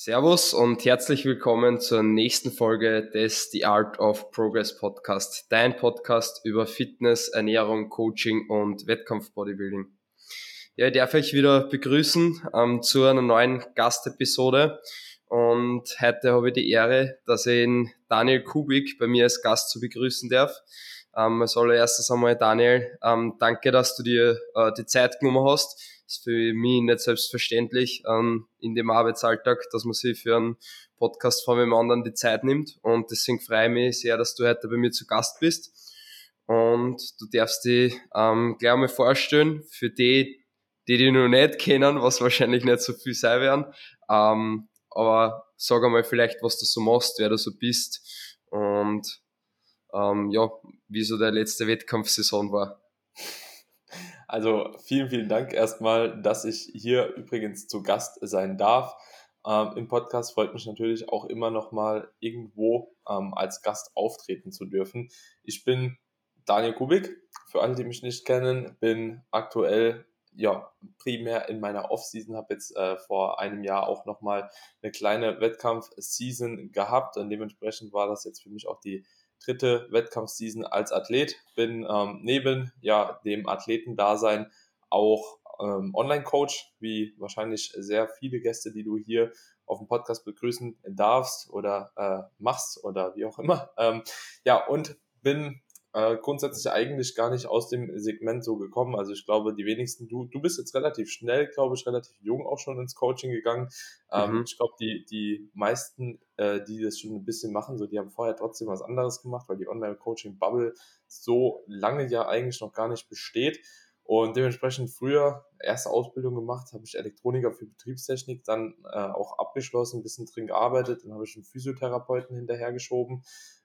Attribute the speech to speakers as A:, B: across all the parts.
A: Servus und herzlich willkommen zur nächsten Folge des The Art of Progress Podcast, dein Podcast über Fitness, Ernährung, Coaching und Wettkampfbodybuilding. Ja, ich darf euch wieder begrüßen ähm, zu einer neuen Gastepisode und heute habe ich die Ehre, dass ich den Daniel Kubik bei mir als Gast zu begrüßen darf. Ähm, als allererstes einmal Daniel, ähm, danke, dass du dir äh, die Zeit genommen hast ist für mich nicht selbstverständlich ähm, in dem Arbeitsalltag, dass man sich für einen Podcast von einem anderen die Zeit nimmt. Und deswegen freue ich mich sehr, dass du heute bei mir zu Gast bist. Und du darfst dich ähm, gleich einmal vorstellen, für die, die dich noch nicht kennen, was wahrscheinlich nicht so viel sein werden. Ähm, aber sag einmal vielleicht, was du so machst, wer du so bist und ähm, ja, wie so der letzte Wettkampfsaison war.
B: Also vielen, vielen Dank erstmal, dass ich hier übrigens zu Gast sein darf. Ähm, Im Podcast freut mich natürlich auch immer noch mal irgendwo ähm, als Gast auftreten zu dürfen. Ich bin Daniel Kubik, für alle, die mich nicht kennen, bin aktuell ja primär in meiner Off-Season, habe jetzt äh, vor einem Jahr auch noch mal eine kleine Wettkampf-Season gehabt und dementsprechend war das jetzt für mich auch die dritte Wettkampfseason als Athlet. Bin ähm, neben ja, dem Athletendasein auch ähm, Online-Coach, wie wahrscheinlich sehr viele Gäste, die du hier auf dem Podcast begrüßen darfst oder äh, machst oder wie auch immer. Ähm, ja, und bin äh, grundsätzlich eigentlich gar nicht aus dem Segment so gekommen. Also ich glaube, die wenigsten, du, du bist jetzt relativ schnell, glaube ich, relativ jung auch schon ins Coaching gegangen. Ähm, mhm. Ich glaube, die, die meisten, äh, die das schon ein bisschen machen, so, die haben vorher trotzdem was anderes gemacht, weil die Online-Coaching-Bubble so lange ja eigentlich noch gar nicht besteht. Und dementsprechend früher erste Ausbildung gemacht, habe ich Elektroniker für Betriebstechnik, dann äh, auch abgeschlossen, ein bisschen drin gearbeitet, dann habe ich einen Physiotherapeuten hinterhergeschoben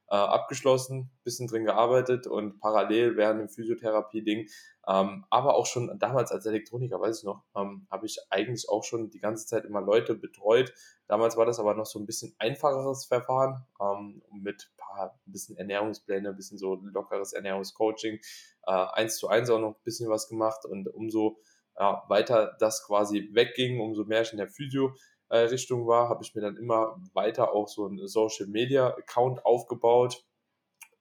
B: äh, abgeschlossen, bisschen drin gearbeitet und parallel während dem Physiotherapie-Ding, ähm, aber auch schon damals als Elektroniker, weiß ich noch, ähm, habe ich eigentlich auch schon die ganze Zeit immer Leute betreut. Damals war das aber noch so ein bisschen einfacheres Verfahren ähm, mit paar, ein bisschen Ernährungspläne, ein bisschen so lockeres Ernährungscoaching, äh, eins zu eins auch noch ein bisschen was gemacht und umso ja, weiter das quasi wegging, umso mehr ich in der Physio äh, Richtung war, habe ich mir dann immer weiter auch so einen Social Media Account aufgebaut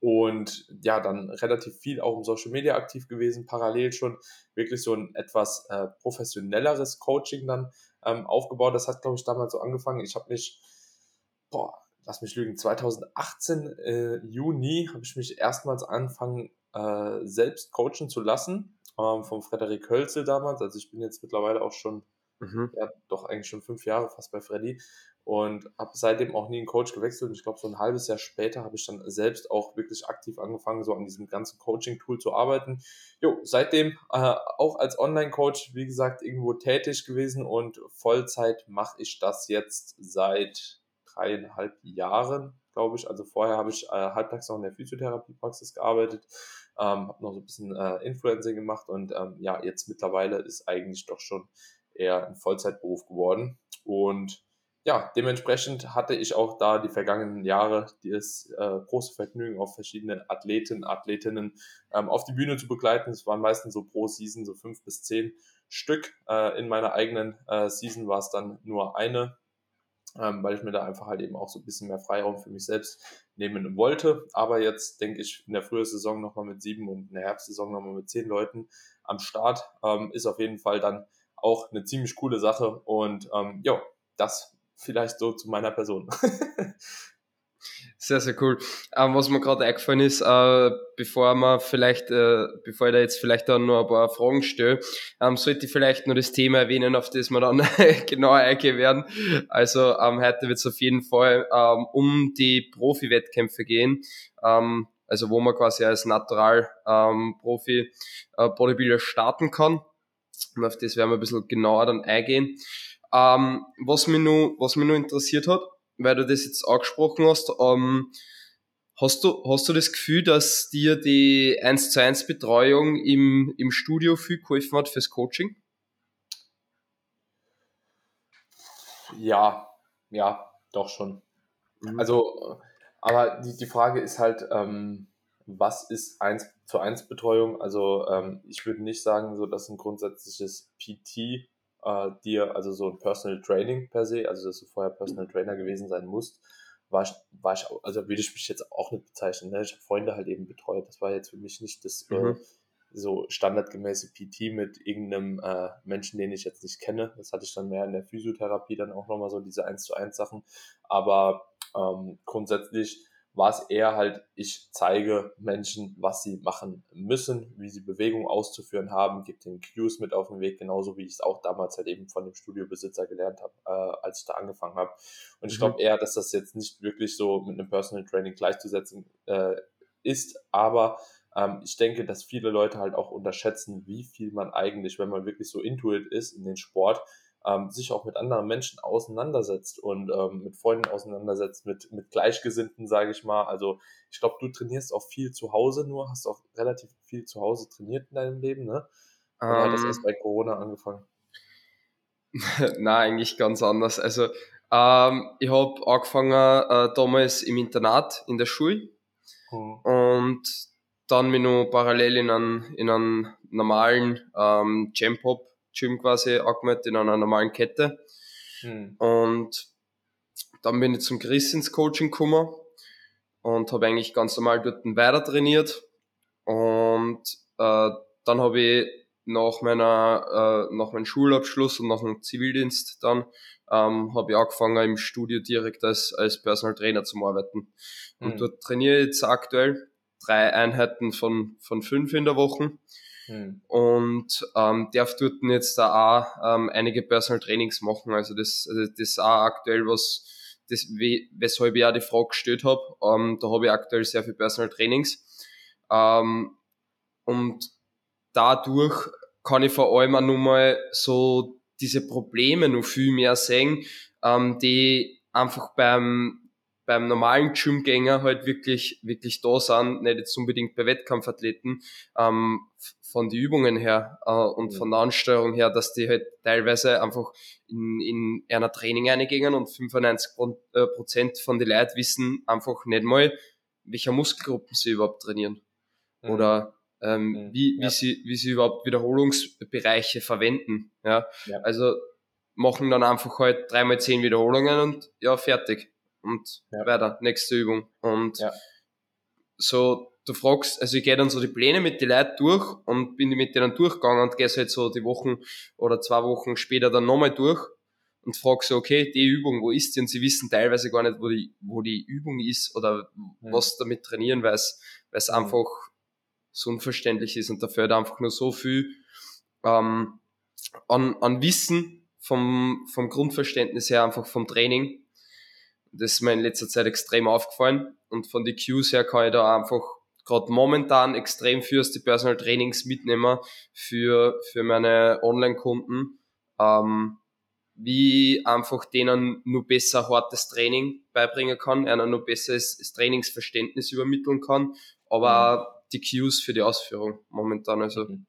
B: und ja, dann relativ viel auch im Social Media aktiv gewesen, parallel schon wirklich so ein etwas äh, professionelleres Coaching dann ähm, aufgebaut. Das hat, glaube ich, damals so angefangen. Ich habe mich, boah, lass mich lügen, 2018 äh, Juni habe ich mich erstmals angefangen, äh, selbst coachen zu lassen, ähm, vom Frederik Hölzel damals. Also ich bin jetzt mittlerweile auch schon Mhm. Ja, doch eigentlich schon fünf Jahre fast bei Freddy und habe seitdem auch nie einen Coach gewechselt. Und ich glaube, so ein halbes Jahr später habe ich dann selbst auch wirklich aktiv angefangen, so an diesem ganzen Coaching-Tool zu arbeiten. Jo, seitdem äh, auch als Online-Coach, wie gesagt, irgendwo tätig gewesen und Vollzeit mache ich das jetzt seit dreieinhalb Jahren, glaube ich. Also vorher habe ich äh, halbtags noch in der Physiotherapiepraxis gearbeitet, ähm, habe noch so ein bisschen äh, Influencing gemacht und ähm, ja, jetzt mittlerweile ist eigentlich doch schon eher ein Vollzeitberuf geworden. Und ja, dementsprechend hatte ich auch da die vergangenen Jahre das äh, große Vergnügen, auf verschiedene Athleten, Athletinnen ähm, auf die Bühne zu begleiten. Es waren meistens so pro Season so fünf bis zehn Stück. Äh, in meiner eigenen äh, Season war es dann nur eine, ähm, weil ich mir da einfach halt eben auch so ein bisschen mehr Freiraum für mich selbst nehmen wollte. Aber jetzt denke ich in der Frühjahrsaison nochmal mit sieben und in der Herbstsaison nochmal mit zehn Leuten am Start. Ähm, ist auf jeden Fall dann auch eine ziemlich coole Sache. Und ähm, ja, das vielleicht so zu meiner Person.
A: Sehr, sehr cool. Ähm, was mir gerade eingefallen ist, äh, bevor man vielleicht, äh, bevor ich da jetzt vielleicht dann noch ein paar Fragen stelle, ähm, sollte ich vielleicht nur das Thema erwähnen, auf das wir dann genauer eingehen werden. Also ähm, heute wird es auf jeden Fall ähm, um die Profi-Wettkämpfe gehen. Ähm, also wo man quasi als Natural ähm, äh, starten kann. Und auf das werden wir ein bisschen genauer dann eingehen. Ähm, was, mich nur, was mich nur interessiert hat, weil du das jetzt angesprochen hast, ähm, hast, du, hast du das Gefühl, dass dir die 1 zu 1 Betreuung im, im Studio viel geholfen hat fürs Coaching?
B: Ja, ja, doch schon. Mhm. Also, aber die, die Frage ist halt, ähm, was ist 1 zu 1 Betreuung? Also ähm, ich würde nicht sagen, so dass ein grundsätzliches PT äh, dir, also so ein Personal Training per se, also dass du vorher Personal Trainer gewesen sein musst, war ich, war ich auch, also würde ich mich jetzt auch nicht bezeichnen. Ne? Ich habe Freunde halt eben betreut. Das war jetzt für mich nicht das äh, mhm. äh, so standardgemäße PT mit irgendeinem äh, Menschen, den ich jetzt nicht kenne. Das hatte ich dann mehr in der Physiotherapie dann auch nochmal so diese 1 zu 1 Sachen. Aber ähm, grundsätzlich war es eher halt, ich zeige Menschen, was sie machen müssen, wie sie Bewegungen auszuführen haben, gebe den Cues mit auf den Weg, genauso wie ich es auch damals halt eben von dem Studiobesitzer gelernt habe, äh, als ich da angefangen habe. Und ich mhm. glaube eher, dass das jetzt nicht wirklich so mit einem Personal Training gleichzusetzen äh, ist, aber ähm, ich denke, dass viele Leute halt auch unterschätzen, wie viel man eigentlich, wenn man wirklich so intuit ist in den Sport, ähm, sich auch mit anderen Menschen auseinandersetzt und ähm, mit Freunden auseinandersetzt, mit, mit Gleichgesinnten, sage ich mal. Also ich glaube, du trainierst auch viel zu Hause nur, hast auch relativ viel zu Hause trainiert in deinem Leben, ne? Oder um, hat das erst ähm. bei Corona angefangen?
A: Na, eigentlich ganz anders. Also ähm, ich habe angefangen äh, damals im Internat in der Schule mhm. und dann mich noch parallel in einem, in einem normalen ähm, Jam-Pop Gym quasi angemeldet in einer normalen Kette. Mhm. Und dann bin ich zum Chris ins Coaching gekommen und habe eigentlich ganz normal dort weiter trainiert. Und äh, dann habe ich nach meiner äh, nach meinem Schulabschluss und nach dem Zivildienst dann ähm, habe ich angefangen im Studio direkt als als Personal Trainer zu arbeiten. Und mhm. dort trainiere ich jetzt aktuell drei Einheiten von von fünf in der Woche hm. Und ähm, darf dort jetzt da auch ähm, einige Personal Trainings machen. Also das, also das ist auch aktuell was, das, weshalb ich auch die Frage gestellt habe. Ähm, da habe ich aktuell sehr viel Personal Trainings. Ähm, und dadurch kann ich vor allem auch nochmal so diese Probleme noch viel mehr sehen, ähm, die einfach beim beim normalen Gymgänger halt wirklich, wirklich da sind, nicht jetzt unbedingt bei Wettkampfathleten, ähm, von den Übungen her äh, und von der Ansteuerung her, dass die halt teilweise einfach in, in einer Training eingehen und 95 äh, Prozent von den Leuten wissen einfach nicht mal, welche Muskelgruppen sie überhaupt trainieren. Mhm. Oder ähm, mhm. wie, wie, ja. sie, wie sie überhaupt Wiederholungsbereiche verwenden. Ja? ja. Also machen dann einfach halt dreimal zehn Wiederholungen und ja, fertig und ja. weiter, nächste Übung. Und ja. so, du fragst, also ich gehe dann so die Pläne mit den Leuten durch und bin mit denen durchgegangen und gehe halt so die Wochen oder zwei Wochen später dann nochmal durch und frage so, okay, die Übung, wo ist die? Und sie wissen teilweise gar nicht, wo die, wo die Übung ist oder mhm. was damit trainieren, weil es, mhm. einfach so unverständlich ist und da fehlt einfach nur so viel ähm, an, an Wissen vom, vom Grundverständnis her, einfach vom Training, das ist mir in letzter Zeit extrem aufgefallen. Und von den Cues her kann ich da einfach gerade momentan extrem fürs die Personal Trainings mitnehmen für, für meine Online-Kunden. Ähm, wie einfach denen nur besser hartes Training beibringen kann, einer nur besseres Trainingsverständnis übermitteln kann, aber mhm. die Cues für die Ausführung momentan. Also mhm.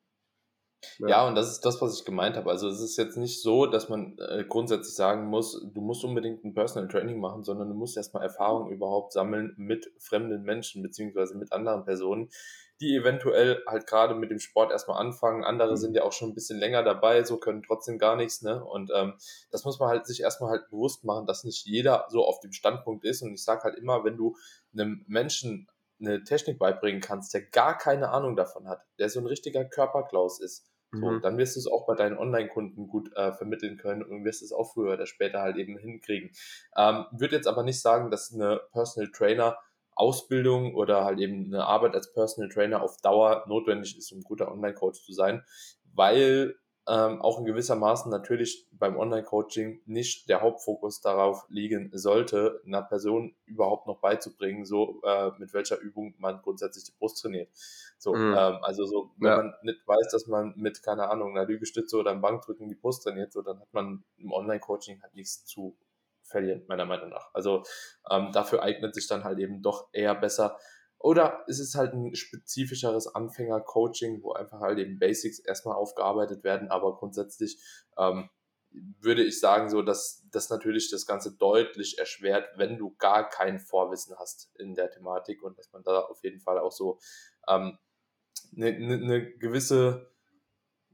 B: Ja. ja. und das ist das, was ich gemeint habe. Also es ist jetzt nicht so, dass man äh, grundsätzlich sagen muss, du musst unbedingt ein Personal Training machen, sondern du musst erstmal Erfahrung überhaupt sammeln mit fremden Menschen beziehungsweise mit anderen Personen, die eventuell halt gerade mit dem Sport erstmal anfangen. Andere mhm. sind ja auch schon ein bisschen länger dabei, so können trotzdem gar nichts. Ne? Und ähm, das muss man halt sich erstmal halt bewusst machen, dass nicht jeder so auf dem Standpunkt ist. Und ich sage halt immer, wenn du einem Menschen eine Technik beibringen kannst, der gar keine Ahnung davon hat, der so ein richtiger Körperklaus ist, so, mhm. dann wirst du es auch bei deinen Online-Kunden gut äh, vermitteln können und wirst es auch früher oder später halt eben hinkriegen. Ähm, würde jetzt aber nicht sagen, dass eine Personal Trainer Ausbildung oder halt eben eine Arbeit als Personal Trainer auf Dauer notwendig ist, um guter Online-Coach zu sein, weil ähm, auch in gewisser Maßen natürlich beim Online-Coaching nicht der Hauptfokus darauf liegen sollte, einer Person überhaupt noch beizubringen, so äh, mit welcher Übung man grundsätzlich die Brust trainiert. So, mhm. ähm, also so, wenn ja. man nicht weiß, dass man mit, keine Ahnung, einer Lügestütze oder einem Bankdrücken die Brust trainiert, so, dann hat man im Online-Coaching halt nichts zu verlieren, meiner Meinung nach. Also ähm, dafür eignet sich dann halt eben doch eher besser oder ist es halt ein spezifischeres Anfänger-Coaching, wo einfach halt eben Basics erstmal aufgearbeitet werden, aber grundsätzlich ähm, würde ich sagen, so, dass das natürlich das Ganze deutlich erschwert, wenn du gar kein Vorwissen hast in der Thematik und dass man da auf jeden Fall auch so ähm, eine, eine gewisse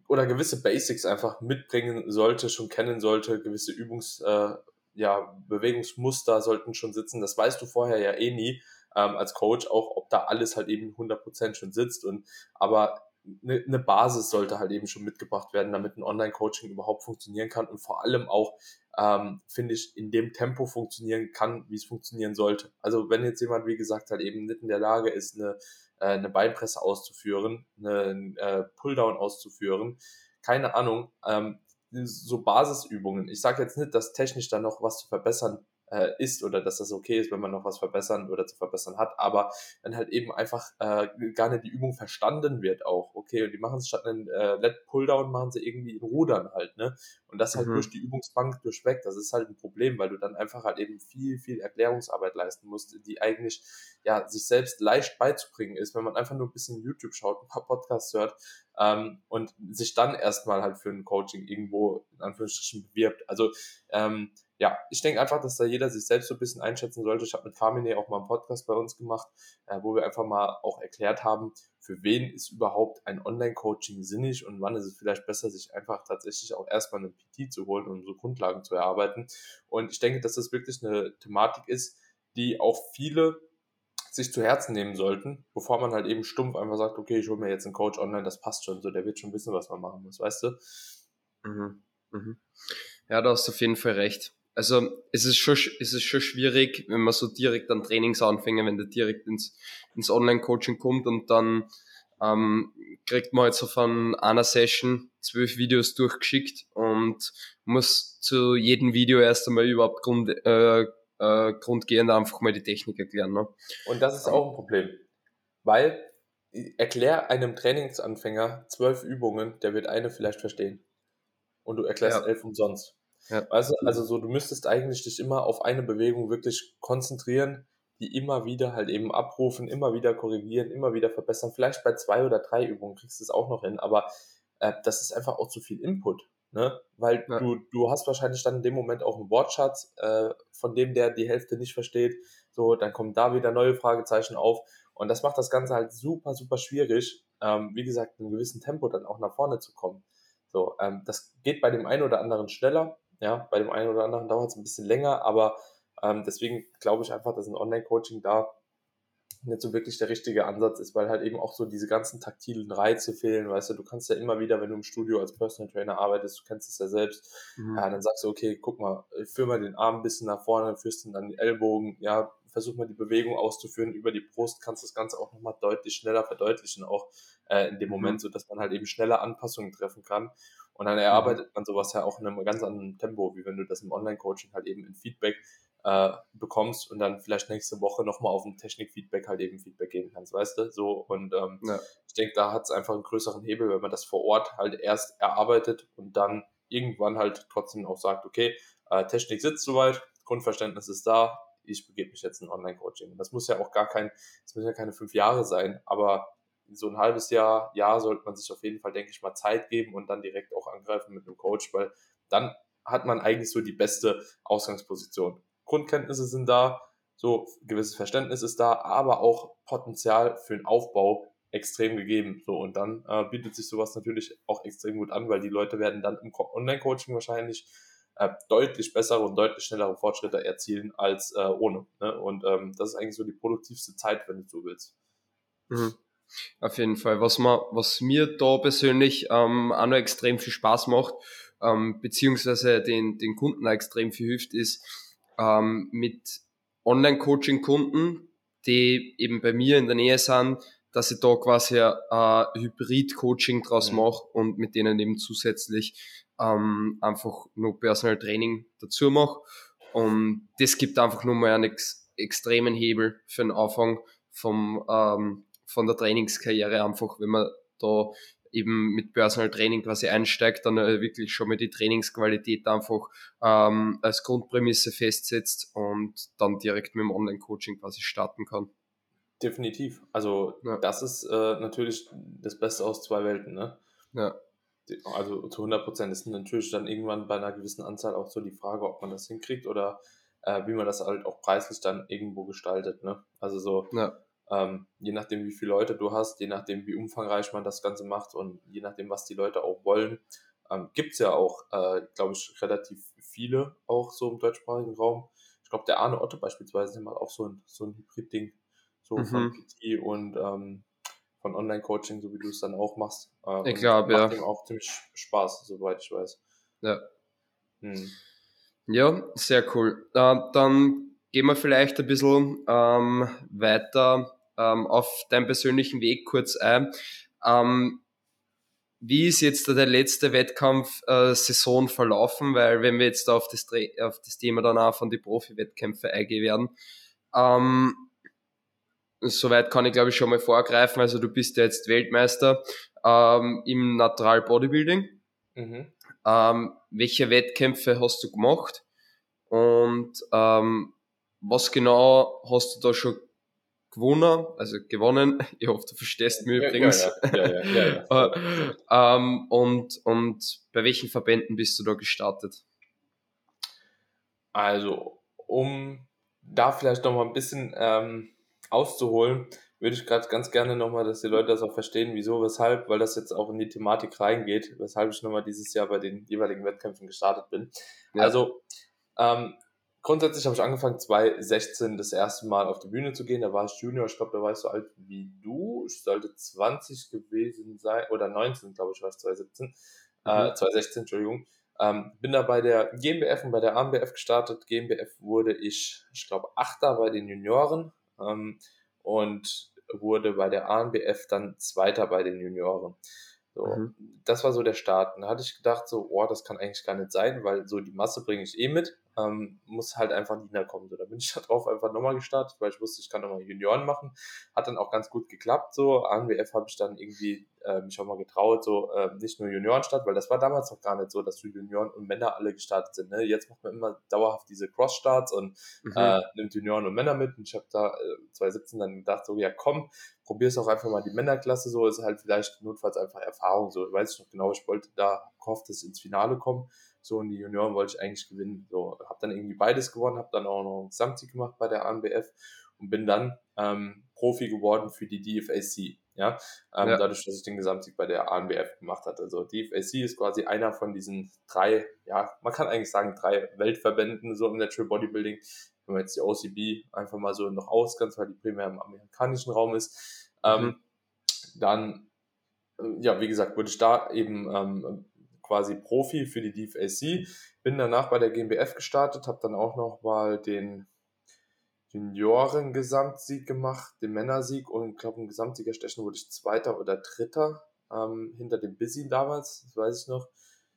B: oder gewisse Basics einfach mitbringen sollte, schon kennen sollte, gewisse Übungs, äh, ja, Bewegungsmuster sollten schon sitzen. Das weißt du vorher ja eh nie ähm, als Coach, auch ob da alles halt eben 100% schon sitzt. Und aber eine, eine Basis sollte halt eben schon mitgebracht werden, damit ein Online-Coaching überhaupt funktionieren kann und vor allem auch, ähm, finde ich, in dem Tempo funktionieren kann, wie es funktionieren sollte. Also wenn jetzt jemand, wie gesagt, halt eben nicht in der Lage ist, eine, äh, eine Beinpresse auszuführen, eine äh, Pulldown auszuführen, keine Ahnung, ähm, so Basisübungen. Ich sage jetzt nicht, dass technisch da noch was zu verbessern äh, ist oder dass das okay ist, wenn man noch was verbessern oder zu verbessern hat, aber wenn halt eben einfach äh, gar nicht die Übung verstanden wird auch, okay, und die machen es statt einen äh, Let Pulldown, machen sie irgendwie in Rudern halt, ne? Und das halt mhm. durch die Übungsbank durchweg, das ist halt ein Problem, weil du dann einfach halt eben viel, viel Erklärungsarbeit leisten musst, die eigentlich ja sich selbst leicht beizubringen ist, wenn man einfach nur ein bisschen YouTube schaut, ein paar Podcasts hört ähm, und sich dann erstmal halt für ein Coaching irgendwo in Anführungsstrichen bewirbt. Also ähm, ja, ich denke einfach, dass da jeder sich selbst so ein bisschen einschätzen sollte. Ich habe mit Carmine auch mal einen Podcast bei uns gemacht, äh, wo wir einfach mal auch erklärt haben, für wen ist überhaupt ein Online-Coaching sinnig und wann ist es vielleicht besser, sich einfach tatsächlich auch erstmal einen PT zu holen, um so Grundlagen zu erarbeiten. Und ich denke, dass das wirklich eine Thematik ist, die auch viele sich zu Herzen nehmen sollten, bevor man halt eben stumpf einfach sagt, okay, ich hole mir jetzt einen Coach online, das passt schon, so der wird schon wissen, was man machen muss, weißt du?
A: Mhm. Mhm. Ja, da hast du auf jeden Fall recht also es ist schon, es ist schon schwierig, wenn man so direkt an Trainings anfängt, wenn der direkt ins, ins Online-Coaching kommt und dann ähm, kriegt man halt so von einer Session zwölf Videos durchgeschickt und muss zu jedem Video erst einmal überhaupt Grund, äh, äh, grundgehend einfach mal die Technik erklären. Ne?
B: Und das ist auch ein Problem, weil erklär einem Trainingsanfänger zwölf Übungen, der wird eine vielleicht verstehen. Und du erklärst ja. elf umsonst. Ja. Also, also so, du müsstest eigentlich dich immer auf eine Bewegung wirklich konzentrieren, die immer wieder halt eben abrufen, immer wieder korrigieren, immer wieder verbessern. Vielleicht bei zwei oder drei Übungen kriegst du es auch noch hin, aber äh, das ist einfach auch zu viel Input. Ne? Weil ja. du, du hast wahrscheinlich dann in dem Moment auch einen Wortschatz, äh, von dem der die Hälfte nicht versteht. So, dann kommen da wieder neue Fragezeichen auf. Und das macht das Ganze halt super, super schwierig, ähm, wie gesagt, in einem gewissen Tempo dann auch nach vorne zu kommen. So, ähm, das geht bei dem einen oder anderen schneller, ja, bei dem einen oder anderen dauert es ein bisschen länger, aber ähm, deswegen glaube ich einfach, dass ein Online-Coaching da nicht so wirklich der richtige Ansatz ist, weil halt eben auch so diese ganzen taktilen Reize fehlen, weißt du, du kannst ja immer wieder, wenn du im Studio als Personal Trainer arbeitest, du kennst es ja selbst, mhm. ja, dann sagst du, okay, guck mal, führ mal den Arm ein bisschen nach vorne, führst ihn dann die Ellbogen, ja, versuch mal die Bewegung auszuführen über die Brust, kannst das Ganze auch nochmal deutlich schneller verdeutlichen, auch äh, in dem Moment, mhm. so dass man halt eben schneller Anpassungen treffen kann. Und dann erarbeitet mhm. man sowas ja auch in einem ganz anderen Tempo, wie wenn du das im Online-Coaching halt eben in Feedback äh, bekommst und dann vielleicht nächste Woche nochmal auf ein Technik-Feedback halt eben Feedback geben kannst, weißt du? So und ähm, ja. ich denke, da hat es einfach einen größeren Hebel, wenn man das vor Ort halt erst erarbeitet und dann irgendwann halt trotzdem auch sagt, okay, äh, Technik sitzt soweit, Grundverständnis ist da, ich begebe mich jetzt in Online-Coaching. Das muss ja auch gar kein, das müssen ja keine fünf Jahre sein, aber so ein halbes Jahr, Jahr sollte man sich auf jeden Fall, denke ich mal, Zeit geben und dann direkt auch angreifen mit einem Coach, weil dann hat man eigentlich so die beste Ausgangsposition. Grundkenntnisse sind da, so gewisses Verständnis ist da, aber auch Potenzial für den Aufbau extrem gegeben. So, und dann äh, bietet sich sowas natürlich auch extrem gut an, weil die Leute werden dann im Online-Coaching wahrscheinlich äh, deutlich bessere und deutlich schnellere Fortschritte erzielen als äh, ohne. Ne? Und ähm, das ist eigentlich so die produktivste Zeit, wenn du so willst.
A: Mhm. Auf jeden Fall. Was, man, was mir da persönlich ähm, auch noch extrem viel Spaß macht, ähm, beziehungsweise den, den Kunden auch extrem viel hilft, ist ähm, mit Online-Coaching-Kunden, die eben bei mir in der Nähe sind, dass ich da quasi ein Hybrid-Coaching draus mhm. mache und mit denen eben zusätzlich ähm, einfach nur Personal Training dazu mache. Und das gibt einfach nochmal einen ex extremen Hebel für den Anfang vom, ähm, von der Trainingskarriere einfach, wenn man da eben mit Personal Training quasi einsteigt, dann äh, wirklich schon mal die Trainingsqualität einfach ähm, als Grundprämisse festsetzt und dann direkt mit dem Online-Coaching quasi starten kann.
B: Definitiv. Also ja. das ist äh, natürlich das Beste aus zwei Welten, ne? Ja. Also zu 100 Prozent ist natürlich dann irgendwann bei einer gewissen Anzahl auch so die Frage, ob man das hinkriegt oder äh, wie man das halt auch preislich dann irgendwo gestaltet, ne? Also so, ja ähm, je nachdem, wie viele Leute du hast, je nachdem, wie umfangreich man das Ganze macht und je nachdem, was die Leute auch wollen, ähm, gibt es ja auch, äh, glaube ich, relativ viele auch so im deutschsprachigen Raum. Ich glaube, der Arne Otto beispielsweise macht auch so ein, so ein Hybrid-Ding, so mhm. von PT und ähm, von Online-Coaching, so wie du es dann auch machst.
A: Äh, ich glaube, ja. Macht
B: ihm auch ziemlich Spaß, soweit ich weiß.
A: Ja. Hm. Ja, sehr cool. Äh, dann gehen wir vielleicht ein bisschen ähm, weiter ähm, auf deinen persönlichen Weg kurz ein. Ähm, wie ist jetzt der letzte Wettkampf-Saison äh, verlaufen? Weil wenn wir jetzt auf das, auf das Thema dann auch von den Profi-Wettkämpfen eingehen werden, ähm, soweit kann ich glaube ich schon mal vorgreifen. Also du bist ja jetzt Weltmeister ähm, im Natural Bodybuilding. Mhm. Ähm, welche Wettkämpfe hast du gemacht? Und ähm, was genau hast du da schon gewonnen, also gewonnen. Ich hoffe, du verstehst mich ja, übrigens. Ja, ja, ähm, und, und bei welchen Verbänden bist du da gestartet?
B: Also, um da vielleicht noch mal ein bisschen ähm, auszuholen, würde ich gerade ganz gerne nochmal, dass die Leute das auch verstehen, wieso, weshalb, weil das jetzt auch in die Thematik reingeht, weshalb ich nochmal dieses Jahr bei den jeweiligen Wettkämpfen gestartet bin. Also, ähm, grundsätzlich habe ich angefangen, 2016 das erste Mal auf die Bühne zu gehen. Da war ich Junior, ich glaube, da war ich so alt wie du. Ich sollte 20 gewesen sein, oder 19, glaube ich, war ich 2017. Mhm. Äh, 2016, Entschuldigung. Ähm, bin da bei der GmbF und bei der AMBF gestartet. GmbF wurde ich, ich glaube, Achter bei den Junioren ähm, und wurde bei der ANBF dann Zweiter bei den Junioren. So, mhm. Das war so der Start. Und da hatte ich gedacht, so, oh, das kann eigentlich gar nicht sein, weil so die Masse bringe ich eh mit ähm, muss halt einfach nicht mehr kommen. So, da bin ich da drauf einfach nochmal gestartet, weil ich wusste, ich kann nochmal Junioren machen. Hat dann auch ganz gut geklappt. So, ANWF habe ich dann irgendwie äh, mich auch mal getraut, so äh, nicht nur Junioren statt, weil das war damals noch gar nicht so, dass die Junioren und Männer alle gestartet sind. Ne? Jetzt macht man immer dauerhaft diese Cross-Starts und mhm. äh, nimmt Junioren und Männer mit. Und ich habe da äh, 2017 dann gedacht, so, ja komm, probier es auch einfach mal die Männerklasse so, ist halt vielleicht notfalls einfach Erfahrung. So, weiß ich noch genau, ich wollte da gehofft, dass ins Finale kommen. So, und die Junioren wollte ich eigentlich gewinnen. So, habe dann irgendwie beides gewonnen, habe dann auch noch einen Gesamtsieg gemacht bei der ANBF und bin dann ähm, Profi geworden für die DFAC. Ja, ähm, ja, dadurch, dass ich den Gesamtsieg bei der ANBF gemacht hatte. Also DFAC ist quasi einer von diesen drei, ja, man kann eigentlich sagen drei Weltverbänden so im Natural Bodybuilding. Wenn man jetzt die OCB einfach mal so noch ausgrenzt, weil die primär im amerikanischen Raum ist, ähm, mhm. dann äh, ja, wie gesagt, wurde ich da eben ähm, quasi Profi für die DFAC. Bin danach bei der GmbF gestartet, habe dann auch noch mal den Junioren-Gesamtsieg gemacht, den Männersieg und ich glaube im Gesamtsiegerstechen wurde ich Zweiter oder Dritter ähm, hinter dem Busy damals, das weiß ich noch.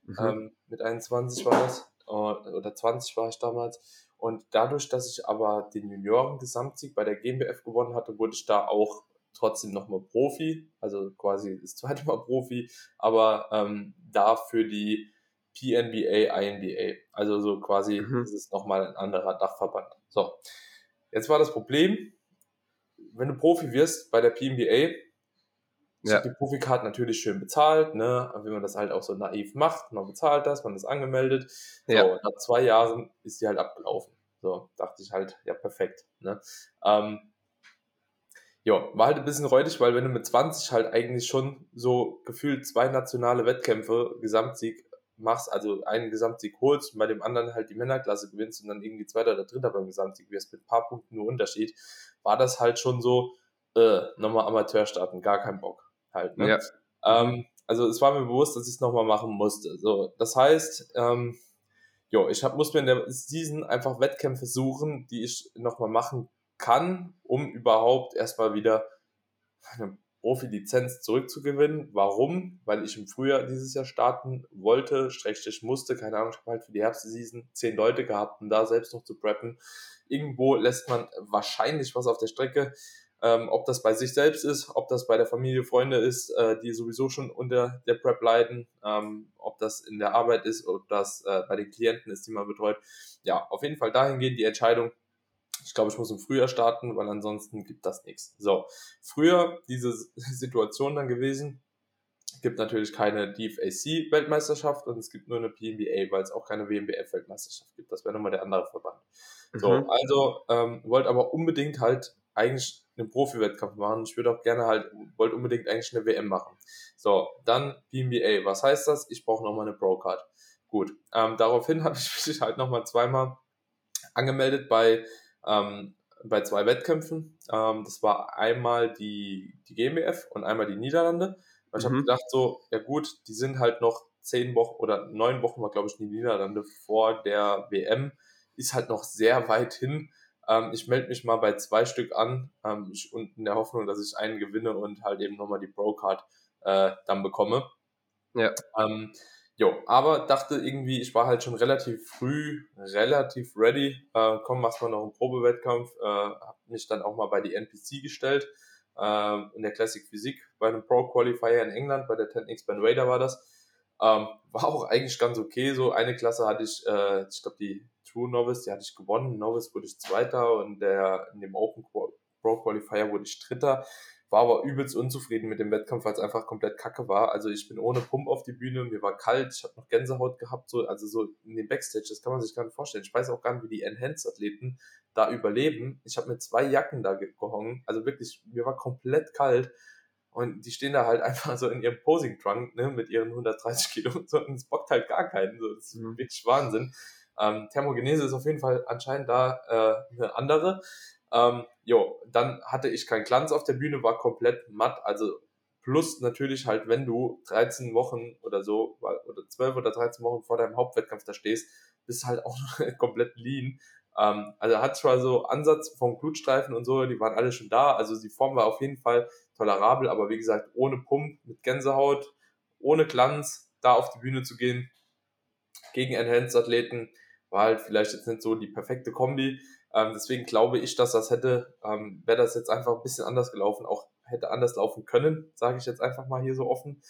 B: Mhm. Ähm, mit 21 war das oder 20 war ich damals. Und dadurch, dass ich aber den Junioren-Gesamtsieg bei der GmbF gewonnen hatte, wurde ich da auch trotzdem nochmal Profi, also quasi das zweite Mal Profi, aber ähm, da für die PNBA, INBA. Also so quasi mhm. ist es nochmal ein anderer Dachverband. So, jetzt war das Problem, wenn du Profi wirst bei der PNBA, ja. die Profikarte natürlich schön bezahlt, ne? Wie man das halt auch so naiv macht, man bezahlt das, man ist angemeldet. So, ja. nach zwei Jahren ist die halt abgelaufen. So, dachte ich halt, ja, perfekt. Ne? Ähm, ja, war halt ein bisschen räudig, weil wenn du mit 20 halt eigentlich schon so gefühlt zwei nationale Wettkämpfe, Gesamtsieg machst, also einen Gesamtsieg holst und bei dem anderen halt die Männerklasse gewinnst und dann irgendwie zweiter oder dritter beim Gesamtsieg wirst mit ein paar Punkten nur Unterschied, war das halt schon so, äh, nochmal Amateur starten, gar kein Bock halt, ne? Ja. Ähm, also es war mir bewusst, dass ich es nochmal machen musste. So, das heißt, ähm, jo, ich hab, muss mir in der Season einfach Wettkämpfe suchen, die ich nochmal machen kann, um überhaupt erstmal wieder eine Profi-Lizenz zurückzugewinnen. Warum? Weil ich im Frühjahr dieses Jahr starten wollte, schrägstrich musste, keine Ahnung, ich habe halt für die Herbstseason zehn Leute gehabt, um da selbst noch zu preppen. Irgendwo lässt man wahrscheinlich was auf der Strecke. Ähm, ob das bei sich selbst ist, ob das bei der Familie, Freunde ist, äh, die sowieso schon unter der Prep leiden, ähm, ob das in der Arbeit ist, ob das äh, bei den Klienten ist, die man betreut. Ja, auf jeden Fall dahingehend die Entscheidung, ich glaube, ich muss im Frühjahr starten, weil ansonsten gibt das nichts. So, früher diese Situation dann gewesen, gibt natürlich keine DFAC-Weltmeisterschaft und es gibt nur eine PNBA, weil es auch keine WMBF-Weltmeisterschaft gibt. Das wäre nochmal der andere Verband. Mhm. So, also ähm, wollte aber unbedingt halt eigentlich einen Profi-Wettkampf machen. Ich würde auch gerne halt, wollte unbedingt eigentlich eine WM machen. So, dann PMBA. Was heißt das? Ich brauche nochmal eine Pro-Card. Gut, ähm, daraufhin habe ich mich halt nochmal zweimal angemeldet bei, ähm, bei zwei Wettkämpfen. Ähm, das war einmal die, die GmbF und einmal die Niederlande. Und ich mhm. habe gedacht so, ja gut, die sind halt noch zehn Wochen oder neun Wochen war, glaube ich, die Niederlande vor der WM. Ist halt noch sehr weit hin. Ähm, ich melde mich mal bei zwei Stück an ähm, ich, und in der Hoffnung, dass ich einen gewinne und halt eben nochmal die Pro-Card äh, dann bekomme. Ja. Ähm, jo, aber dachte irgendwie, ich war halt schon relativ früh, relativ ready. Äh, komm, machst mal noch einen Probewettkampf. Äh, hab mich dann auch mal bei die NPC gestellt. Äh, in der Classic Physik bei einem Pro Qualifier in England, bei der 10x Ben Raider war das. Ähm, war auch eigentlich ganz okay. So eine Klasse hatte ich, äh, ich glaube die True Novice, die hatte ich gewonnen. Novice wurde ich Zweiter und der in dem Open Pro Qualifier wurde ich Dritter. War aber übelst unzufrieden mit dem Wettkampf, weil es einfach komplett kacke war. Also ich bin ohne Pump auf die Bühne, mir war kalt, ich habe noch Gänsehaut gehabt, so, also so in dem Backstage, das kann man sich gar nicht vorstellen. Ich weiß auch gar nicht, wie die Enhanced-Athleten da überleben. Ich habe mit zwei Jacken da gehongen, also wirklich, mir war komplett kalt. Und die stehen da halt einfach so in ihrem Posing-Trunk, ne, mit ihren 130 Kilo und so, und es bockt halt gar keinen. So, das ist mhm. wirklich Wahnsinn. Ähm, Thermogenese ist auf jeden Fall anscheinend da äh, eine andere. Ähm, jo, dann hatte ich keinen Glanz auf der Bühne, war komplett matt. Also plus natürlich halt, wenn du 13 Wochen oder so, oder 12 oder 13 Wochen vor deinem Hauptwettkampf da stehst, bist halt auch komplett lean. Ähm, also hat zwar so Ansatz vom Blutstreifen und so, die waren alle schon da. Also die Form war auf jeden Fall tolerabel, aber wie gesagt, ohne Pump, mit Gänsehaut, ohne Glanz, da auf die Bühne zu gehen, gegen Enhanced-Athleten, war halt vielleicht jetzt nicht so die perfekte Kombi. Ähm, deswegen glaube ich, dass das hätte, ähm, wäre das jetzt einfach ein bisschen anders gelaufen, auch hätte anders laufen können, sage ich jetzt einfach mal hier so offen.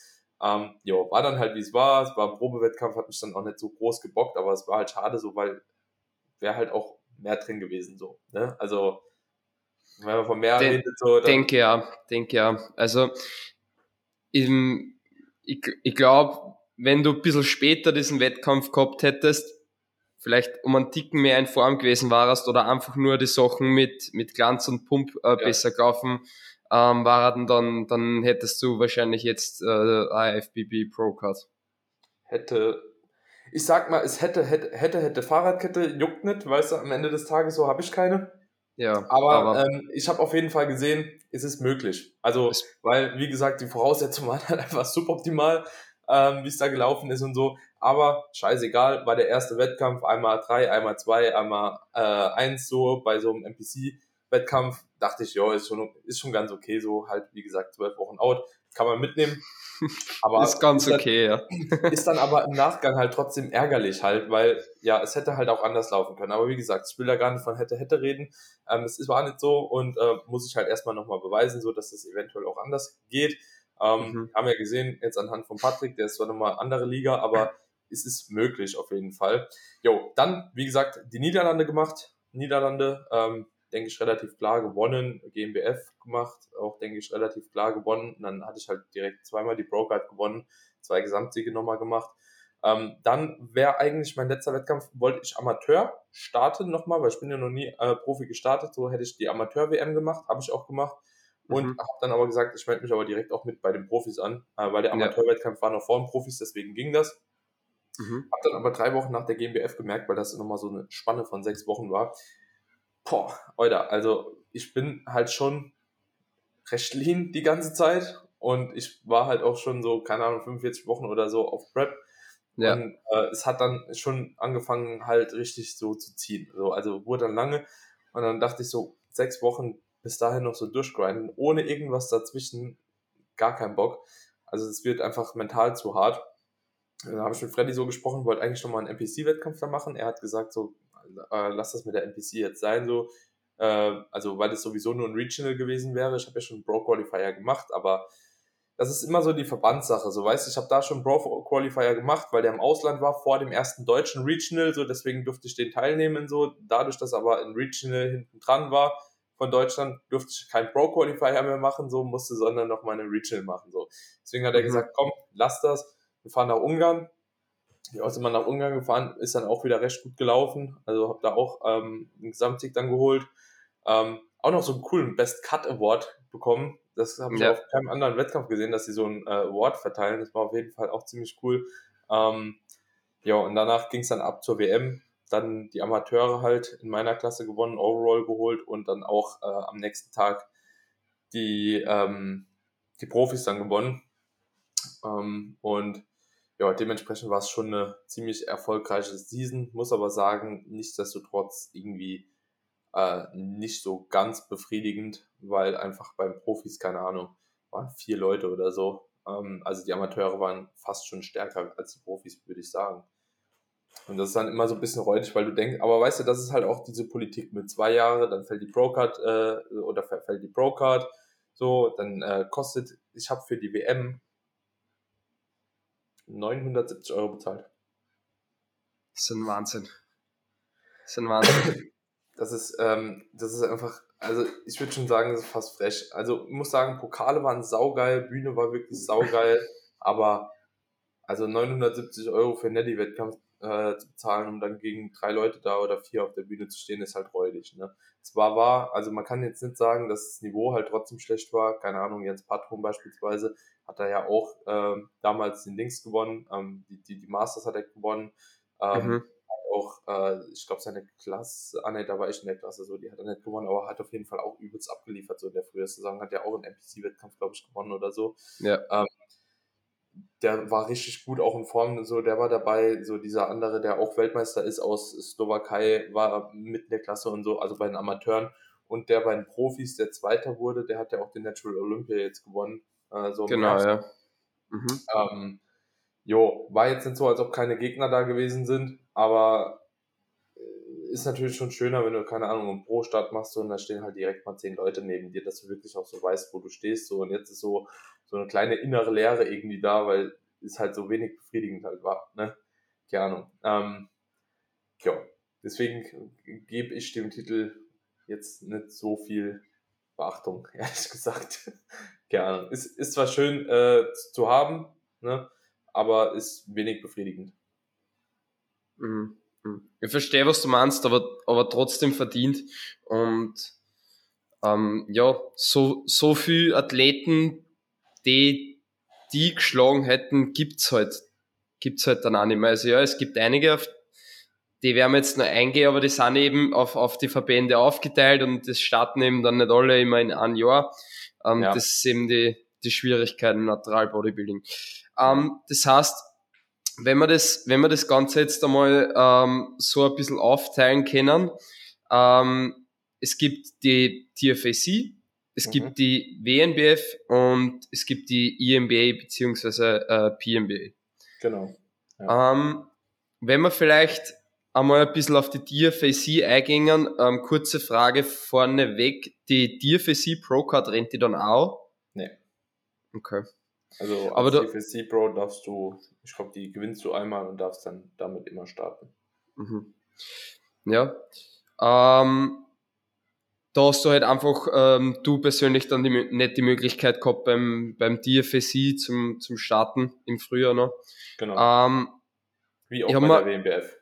B: Ähm, jo, war dann halt wie es war. Es war ein Probewettkampf, hat mich dann auch nicht so groß gebockt, aber es war halt schade so, weil wäre halt auch mehr drin gewesen so. Ne? Also wenn man von mehr
A: Den, redet so. Denke ja, denke ja. Also im, ich, ich glaube, wenn du ein bisschen später diesen Wettkampf gehabt hättest, vielleicht um einen Ticken mehr in Form gewesen warst oder einfach nur die Sachen mit, mit Glanz und Pump äh, ja. besser kaufen ähm, waren, dann, dann hättest du wahrscheinlich jetzt äh, IFBB Pro Card.
B: Hätte, ich sag mal, es hätte, hätte, hätte, hätte Fahrradkette, juckt nicht, weißt du, am Ende des Tages so habe ich keine. Ja, aber, aber ähm, ich habe auf jeden Fall gesehen, es ist möglich. Also, weil, wie gesagt, die Voraussetzungen waren halt einfach suboptimal, ähm, wie es da gelaufen ist und so. Aber scheißegal, war der erste Wettkampf, einmal drei, einmal zwei, einmal äh, eins so bei so einem NPC-Wettkampf, dachte ich, ja, ist schon, ist schon ganz okay, so halt, wie gesagt, zwölf Wochen out, kann man mitnehmen.
A: Aber ist ganz ist okay,
B: dann, ja. ist dann aber im Nachgang halt trotzdem ärgerlich halt, weil ja, es hätte halt auch anders laufen können. Aber wie gesagt, ich will da gar nicht von hätte, hätte reden. Ähm, es war nicht so und äh, muss ich halt erstmal nochmal beweisen, so dass es eventuell auch anders geht. Ähm, mhm. Haben ja gesehen, jetzt anhand von Patrick, der ist zwar nochmal andere Liga, aber es ist möglich auf jeden Fall. Jo, dann, wie gesagt, die Niederlande gemacht. Niederlande, ähm, denke ich, relativ klar gewonnen. GmbF gemacht, auch, denke ich, relativ klar gewonnen. Und dann hatte ich halt direkt zweimal die Broker gewonnen, zwei Gesamtsiege nochmal gemacht. Ähm, dann wäre eigentlich mein letzter Wettkampf, wollte ich Amateur starten nochmal, weil ich bin ja noch nie äh, Profi gestartet, so hätte ich die Amateur-WM gemacht, habe ich auch gemacht. Und mhm. habe dann aber gesagt, ich melde mich aber direkt auch mit bei den Profis an, äh, weil der Amateurwettkampf war noch vor den Profis, deswegen ging das. Mhm. Habe dann aber drei Wochen nach der GmbF gemerkt, weil das nochmal so eine Spanne von sechs Wochen war. Boah, Alter, also ich bin halt schon recht lean die ganze Zeit und ich war halt auch schon so, keine Ahnung, 45 Wochen oder so auf Prep. Ja. Und äh, es hat dann schon angefangen halt richtig so zu ziehen. So, also wurde dann lange und dann dachte ich so, sechs Wochen bis dahin noch so durchgrinden, ohne irgendwas dazwischen, gar keinen Bock. Also es wird einfach mental zu hart. Da habe ich mit Freddy so gesprochen, wollte eigentlich schon mal einen NPC-Wettkampf da machen. Er hat gesagt, so, äh, lass das mit der NPC jetzt sein, so. Äh, also, weil das sowieso nur ein Regional gewesen wäre. Ich habe ja schon einen Bro-Qualifier gemacht, aber das ist immer so die Verbandssache. So, weißt du, ich habe da schon einen Bro-Qualifier gemacht, weil der im Ausland war, vor dem ersten deutschen Regional, so, deswegen durfte ich den teilnehmen, so. Dadurch, dass aber ein Regional hinten dran war, von Deutschland durfte ich keinen Pro-Qualifier mehr machen, so musste, sondern noch mal eine Regional machen. So. Deswegen hat er mhm. gesagt, komm, lass das. Wir fahren nach Ungarn. Ja, sind wir nach Ungarn gefahren, ist dann auch wieder recht gut gelaufen. Also habe da auch ähm, einen Gesamtsieg dann geholt. Ähm, auch noch so einen coolen Best Cut Award bekommen. Das habe ich ja. auf keinem anderen Wettkampf gesehen, dass sie so einen äh, Award verteilen. Das war auf jeden Fall auch ziemlich cool. Ähm, ja, und danach ging es dann ab zur WM. Dann die Amateure halt in meiner Klasse gewonnen, Overall geholt und dann auch äh, am nächsten Tag die, ähm, die Profis dann gewonnen. Ähm, und ja, dementsprechend war es schon eine ziemlich erfolgreiche Season, muss aber sagen, nichtsdestotrotz irgendwie äh, nicht so ganz befriedigend, weil einfach beim Profis, keine Ahnung, waren vier Leute oder so. Ähm, also die Amateure waren fast schon stärker als die Profis, würde ich sagen. Und das ist dann immer so ein bisschen räudig, weil du denkst, aber weißt du, das ist halt auch diese Politik mit zwei Jahren, dann fällt die Pro-Card äh, oder fällt die Pro-Card, so, dann äh, kostet, ich habe für die WM 970 Euro bezahlt.
A: Das ist ein Wahnsinn. Das ist ein Wahnsinn.
B: Das ist, ähm, das ist einfach, also ich würde schon sagen, das ist fast frech. Also ich muss sagen, Pokale waren saugeil, Bühne war wirklich saugeil, aber also 970 Euro für einen Netty-Wettkampf äh, zu bezahlen, um dann gegen drei Leute da oder vier auf der Bühne zu stehen, ist halt räudig. Ne? Zwar war, also man kann jetzt nicht sagen, dass das Niveau halt trotzdem schlecht war. Keine Ahnung, Jens Patron beispielsweise hat er ja auch ähm, damals den Dings gewonnen, ähm, die, die, die Masters hat er gewonnen. Ähm, mhm. Auch, äh, ich glaube, seine Klasse, ah ne, da war ich in der Klasse so, die hat er nicht gewonnen, aber hat auf jeden Fall auch übelst abgeliefert. So in der frühen Saison hat er auch einen NPC-Wettkampf, glaube ich, gewonnen oder so. Ja. Ähm, der war richtig gut auch in Form, so, der war dabei, so dieser andere, der auch Weltmeister ist aus Slowakei, war mit in der Klasse und so, also bei den Amateuren. Und der bei den Profis, der Zweiter wurde, der hat ja auch den Natural Olympia jetzt gewonnen. Äh, so
A: genau, ja. Mhm.
B: Ähm, jo, war jetzt nicht so, als ob keine Gegner da gewesen sind, aber ist natürlich schon schöner, wenn du, keine Ahnung, einen Pro-Start machst und da stehen halt direkt mal zehn Leute neben dir, dass du wirklich auch so weißt, wo du stehst. So, und jetzt ist so, so eine kleine innere Leere irgendwie da, weil es halt so wenig befriedigend halt war. Ne? Keine Ahnung. Ähm, ja, deswegen gebe ich dem Titel jetzt nicht so viel Beachtung, ehrlich gesagt. Keine Ahnung. Ist, ist zwar schön äh, zu haben, ne? aber ist wenig befriedigend.
A: Mhm. Ich verstehe, was du meinst, aber, aber trotzdem verdient. Und ähm, ja, so, so viele Athleten, die die geschlagen hätten, gibt's halt, gibt's halt dann auch nicht mehr. Also ja, es gibt einige, auf die werden wir jetzt noch eingehen, aber die sind eben auf, auf die Verbände aufgeteilt und das starten eben dann nicht alle immer in einem Jahr. Ähm, ja. Das ist eben die, die Schwierigkeit im Natural Bodybuilding. Ähm, das heißt, wenn wir das, wenn wir das Ganze jetzt einmal ähm, so ein bisschen aufteilen können, ähm, es gibt die TFAC, es mhm. gibt die WNBF und es gibt die EMBA beziehungsweise äh, PMBA.
B: Genau.
A: Ja. Ähm, wenn wir vielleicht einmal ein bisschen auf die DFAC eingehen, ähm, kurze Frage vorneweg. Die DFAC Pro Card rennt die dann auch?
B: Nee.
A: Okay.
B: Also als Aber DFAC Pro darfst du, ich glaube, die gewinnst du einmal und darfst dann damit immer starten.
A: Mhm. Ja. Ähm, da hast du halt einfach, ähm, du persönlich dann die, nicht die Möglichkeit gehabt beim, beim DFSC zum, zum Starten im Frühjahr noch.
B: Genau.
A: Ähm,
B: Wie auch bei der WMBF.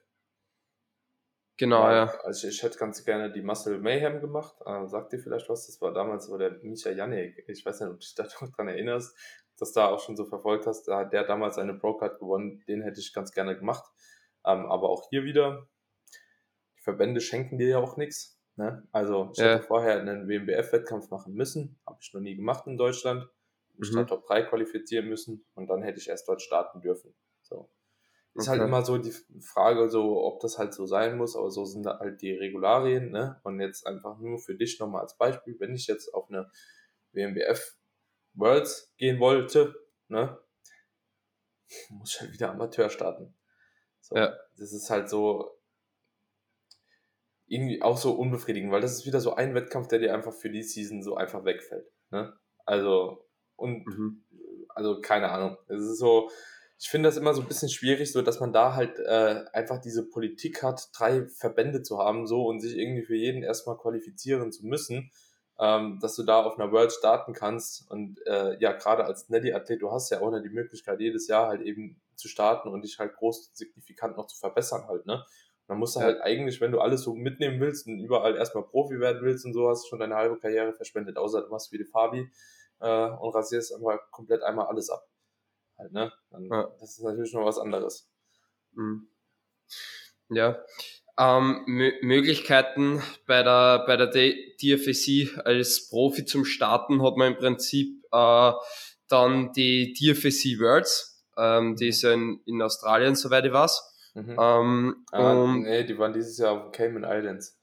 A: Genau, ja. ja.
B: Also ich, ich, hätte ganz gerne die Muscle Mayhem gemacht. Äh, sagt dir vielleicht was? Das war damals so der Micha Janik. Ich weiß nicht, ob du dich daran erinnerst das da auch schon so verfolgt hast, da hat der damals eine Pro-Card gewonnen, den hätte ich ganz gerne gemacht. Ähm, aber auch hier wieder, die Verbände schenken dir ja auch nichts. Ne? Also ich ja. hätte vorher einen WMBF-Wettkampf machen müssen, habe ich noch nie gemacht in Deutschland. Mich mhm. da Top 3 qualifizieren müssen und dann hätte ich erst dort starten dürfen. So. Ist halt okay. halt immer so die Frage, so, ob das halt so sein muss, aber so sind halt die Regularien, ne? Und jetzt einfach nur für dich nochmal als Beispiel, wenn ich jetzt auf eine WMBF Worlds gehen wollte, ne, muss ich halt wieder Amateur starten. So, ja. Das ist halt so irgendwie auch so unbefriedigend, weil das ist wieder so ein Wettkampf, der dir einfach für die Season so einfach wegfällt. Ne? Also, und mhm. also keine Ahnung. Es ist so, ich finde das immer so ein bisschen schwierig, so dass man da halt äh, einfach diese Politik hat, drei Verbände zu haben, so und sich irgendwie für jeden erstmal qualifizieren zu müssen ähm, dass du da auf einer World starten kannst. Und äh, ja, gerade als Netty-Athlet, du hast ja auch noch die Möglichkeit, jedes Jahr halt eben zu starten und dich halt groß signifikant noch zu verbessern halt, ne? Dann musst du ja. halt eigentlich, wenn du alles so mitnehmen willst und überall erstmal Profi werden willst und so, hast du schon deine halbe Karriere verschwendet, außer du machst wie die Fabi äh, und rasierst einfach komplett einmal alles ab. Halt, ne? Dann, ja. Das ist natürlich noch was anderes.
A: Mhm. Ja. Ähm, Möglichkeiten bei der, bei der DFSC als Profi zum Starten hat man im Prinzip äh, dann die DFSC Worlds, ähm, die ist ja in, in Australien, soweit ich weiß.
B: Mhm. Ähm, ah, und, nee, die waren dieses Jahr auf Cayman Islands.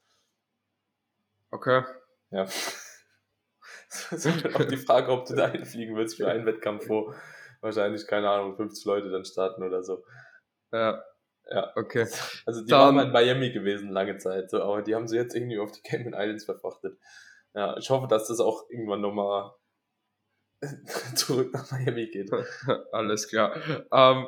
A: Okay.
B: Ja. das ist auch die Frage, ob du da hinfliegen willst für einen Wettkampf, wo wahrscheinlich, keine Ahnung, 50 Leute dann starten oder so.
A: Ja.
B: Ja,
A: okay.
B: Also die dann, waren in Miami gewesen lange Zeit, so, aber die haben sie jetzt irgendwie auf die Cayman Islands verfrachtet. Ja, ich hoffe, dass das auch irgendwann nochmal zurück nach Miami geht.
A: Alles klar. Ähm,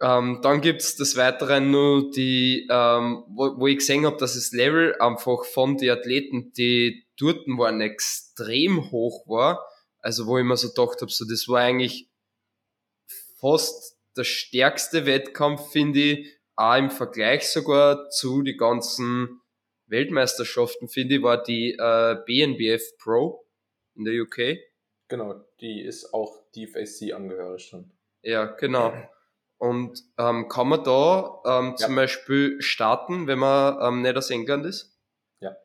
A: ähm, dann gibt's des Weiteren nur die, ähm, wo, wo ich gesehen habe, dass das Level einfach von den Athleten, die dort waren, extrem hoch war. Also wo ich mir so gedacht habe, so das war eigentlich fast der stärkste Wettkampf, finde ich, auch im Vergleich sogar zu die ganzen Weltmeisterschaften, finde ich, war die äh, BNBF Pro in der UK.
B: Genau, die ist auch DFAC angehörig schon.
A: Ja, genau. Und ähm, kann man da ähm, ja. zum Beispiel starten, wenn man ähm, nicht aus England ist?
B: Ja.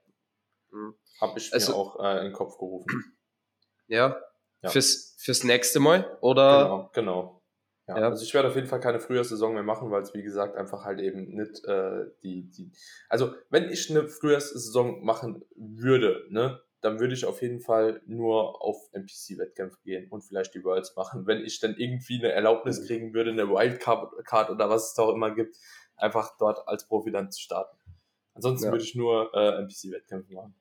B: Mhm. Habe ich mir also, auch äh, in den Kopf gerufen.
A: Ja. ja. Fürs, fürs nächste Mal? Oder?
B: Genau, genau. Ja, ja. Also ich werde auf jeden Fall keine frühe Saison mehr machen, weil es wie gesagt einfach halt eben nicht äh, die, die. Also wenn ich eine frühe Saison machen würde, ne, dann würde ich auf jeden Fall nur auf NPC-Wettkämpfe gehen und vielleicht die Worlds machen. Wenn ich dann irgendwie eine Erlaubnis mhm. kriegen würde, eine Wildcard oder was es da auch immer gibt, einfach dort als Profi dann zu starten. Ansonsten ja. würde ich nur äh, NPC-Wettkämpfe machen.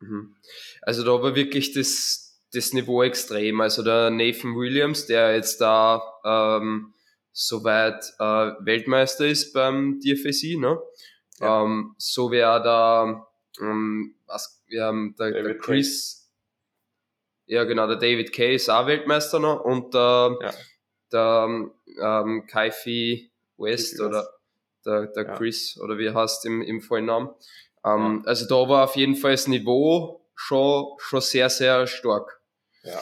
A: Mhm. Also da war wirklich das, das Niveau extrem. Also der Nathan Williams, der jetzt da ähm, soweit äh, Weltmeister ist beim DFSI, ne? Ja. Ähm, so wäre da ähm, was, wir haben der, der Chris, Kay. ja genau, der David Kay ist auch Weltmeister noch und der, ja. der ähm, Kaifi West oder der, der ja. Chris oder wie heißt im, im vollen Namen. Ähm, ja. Also da war auf jeden Fall das Niveau schon, schon sehr, sehr stark.
B: Ja.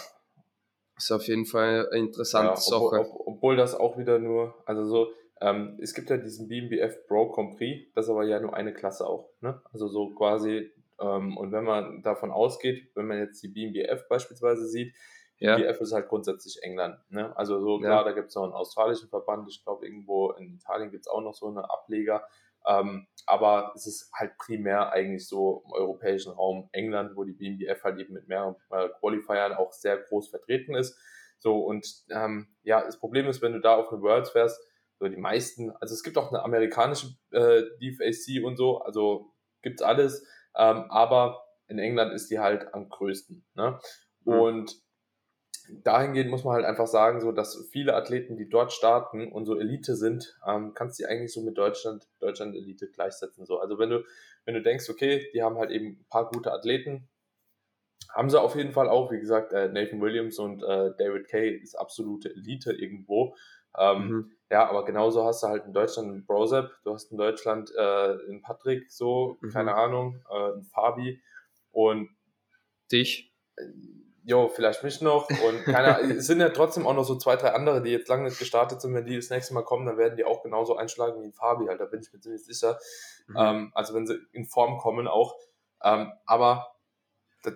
A: ist auf jeden Fall eine interessante ja,
B: Sache. Ob, obwohl das auch wieder nur, also so, ähm, es gibt ja diesen BMBF Pro Prix, das ist aber ja nur eine Klasse auch. Ne? Also so quasi, ähm, und wenn man davon ausgeht, wenn man jetzt die BMBF beispielsweise sieht, ja. BMBF ist halt grundsätzlich England. Ne? Also so klar, ja. da gibt es noch einen australischen Verband, ich glaube irgendwo in Italien gibt es auch noch so eine Ableger. Ähm, aber es ist halt primär eigentlich so im europäischen Raum England, wo die BMBF halt eben mit mehreren äh, Qualifiern auch sehr groß vertreten ist. So und ähm, ja, das Problem ist, wenn du da auf eine Worlds fährst, so die meisten, also es gibt auch eine amerikanische äh, DFAC und so, also gibt's alles, ähm, aber in England ist die halt am größten. Ne? Mhm. Und dahingehend muss man halt einfach sagen, so dass viele Athleten, die dort starten und so Elite sind, ähm, kannst du eigentlich so mit Deutschland, Deutschland Elite gleichsetzen. So. Also wenn du, wenn du denkst, okay, die haben halt eben ein paar gute Athleten, haben sie auf jeden Fall auch, wie gesagt, äh, Nathan Williams und äh, David Kay ist absolute Elite irgendwo. Ähm, mhm. Ja, aber genauso hast du halt in Deutschland einen Brosep, du hast in Deutschland äh, einen Patrick, so, mhm. keine Ahnung, äh, einen Fabi und
A: dich.
B: Äh, jo, vielleicht mich noch. Und keine, es sind ja trotzdem auch noch so zwei, drei andere, die jetzt lange nicht gestartet sind. Wenn die das nächste Mal kommen, dann werden die auch genauso einschlagen wie ein Fabi, halt, da bin ich mir ziemlich sicher. Mhm. Ähm, also wenn sie in Form kommen auch. Ähm, aber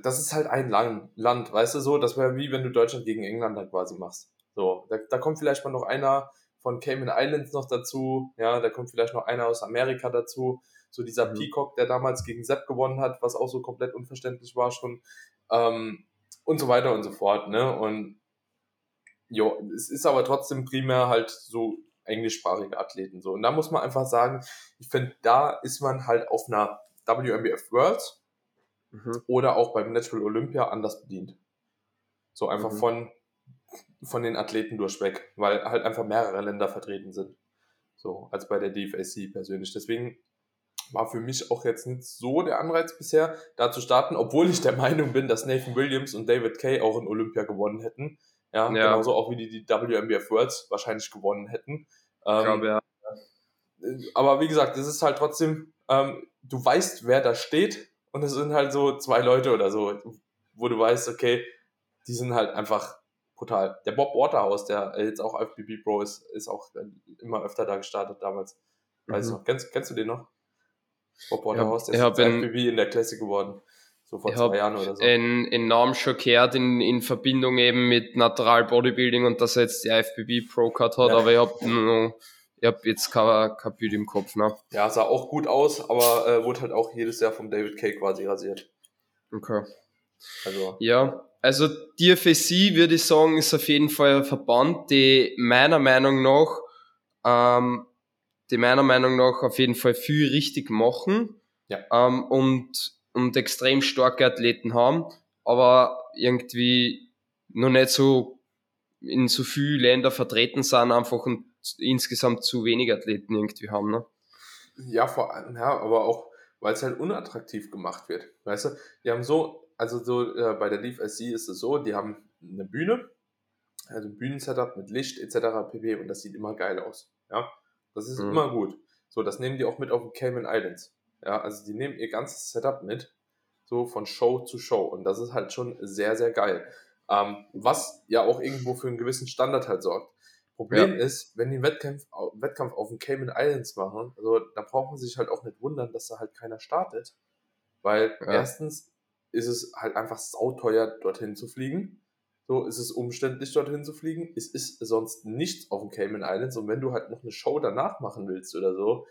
B: das ist halt ein Land, weißt du so, das wäre wie wenn du Deutschland gegen England dann quasi machst. So, da, da kommt vielleicht mal noch einer von Cayman Islands noch dazu, ja, da kommt vielleicht noch einer aus Amerika dazu, so dieser mhm. Peacock, der damals gegen Sepp gewonnen hat, was auch so komplett unverständlich war schon, ähm, und so weiter und so fort, ne, und jo, es ist aber trotzdem primär halt so englischsprachige Athleten so, und da muss man einfach sagen, ich finde, da ist man halt auf einer WMBF Worlds mhm. oder auch beim Natural Olympia anders bedient. So einfach mhm. von von den Athleten durchweg, weil halt einfach mehrere Länder vertreten sind. So, als bei der DFAC persönlich. Deswegen war für mich auch jetzt nicht so der Anreiz bisher, da zu starten, obwohl ich der Meinung bin, dass Nathan Williams und David Kay auch in Olympia gewonnen hätten. Ja, ja. genauso auch wie die, die WMBF Worlds wahrscheinlich gewonnen hätten.
A: Ähm, ich glaube, ja.
B: aber wie gesagt, es ist halt trotzdem, ähm, du weißt, wer da steht und es sind halt so zwei Leute oder so, wo du weißt, okay, die sind halt einfach brutal. Der Bob Waterhouse, der jetzt auch FBB Pro ist, ist auch immer öfter da gestartet damals. Weißt mhm. noch? Kennst, kennst du den noch? Bob Waterhouse, der ist jetzt FBB in der Classic geworden. So vor zwei Jahren oder so.
A: Ein enorm schockiert in, in Verbindung eben mit Natural Bodybuilding und dass er jetzt die FBB Pro Card hat, ja. aber ich habe ich hab jetzt kein, kein Bild im Kopf. Ne?
B: Ja, sah auch gut aus, aber äh, wurde halt auch jedes Jahr vom David Kay quasi rasiert.
A: Okay. Also. Ja, also DFSC würde ich sagen, ist auf jeden Fall ein Verband, die meiner Meinung nach, ähm, die meiner Meinung nach auf jeden Fall viel richtig machen
B: ja.
A: ähm, und, und extrem starke Athleten haben, aber irgendwie noch nicht so in so vielen Ländern vertreten sind, einfach und insgesamt zu wenig Athleten irgendwie haben. Ne?
B: Ja, vor allem, ja, aber auch, weil es halt unattraktiv gemacht wird. Weißt du, die haben so also so äh, bei der Leaf SC ist es so, die haben eine Bühne, also ein Bühnensetup mit Licht etc. pp. und das sieht immer geil aus. Ja, das ist mhm. immer gut. So, das nehmen die auch mit auf den Cayman Islands. Ja, also die nehmen ihr ganzes Setup mit, so von Show zu Show und das ist halt schon sehr, sehr geil. Ähm, was ja auch irgendwo für einen gewissen Standard halt sorgt. Problem ja. ist, wenn die einen Wettkampf, Wettkampf auf den Cayman Islands machen, also da braucht man sich halt auch nicht wundern, dass da halt keiner startet. Weil ja. erstens ist es halt einfach sauteuer, dorthin zu fliegen. So ist es umständlich, dorthin zu fliegen. Es ist sonst nichts auf den Cayman Islands. Und wenn du halt noch eine Show danach machen willst oder so,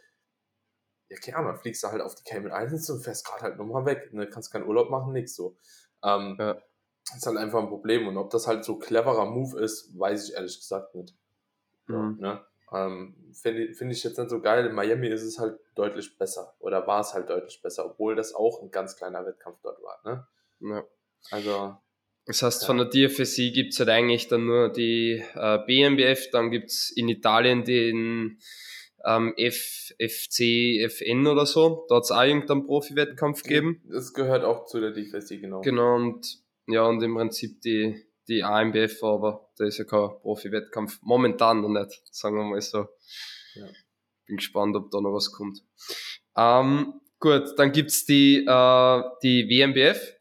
B: ja klar, man fliegst du halt auf die Cayman Islands und fährst gerade halt nochmal weg. Ne? Kannst keinen Urlaub machen, nix so. Ähm, ja. Ist halt einfach ein Problem. Und ob das halt so cleverer Move ist, weiß ich ehrlich gesagt nicht. Mhm. ne? Ähm, Finde find ich jetzt nicht so geil. In Miami ist es halt deutlich besser. Oder war es halt deutlich besser, obwohl das auch ein ganz kleiner Wettkampf dort war. Ne?
A: Ja.
B: Also.
A: Das heißt, ja. von der DFSI gibt es halt eigentlich dann nur die äh, BMBF, dann gibt es in Italien den ähm, F, FC, FN oder so. Da hat es auch irgendeinen Profi-Wettkampf gegeben.
B: Das gehört auch zu der DFSI, genau.
A: Genau, und ja, und im Prinzip die die AMBF, aber da ist ja kein Profi-Wettkampf. Momentan noch nicht, sagen wir mal so. Ja. Bin gespannt, ob da noch was kommt. Ähm, gut, dann gibt's die, äh, die WMBF.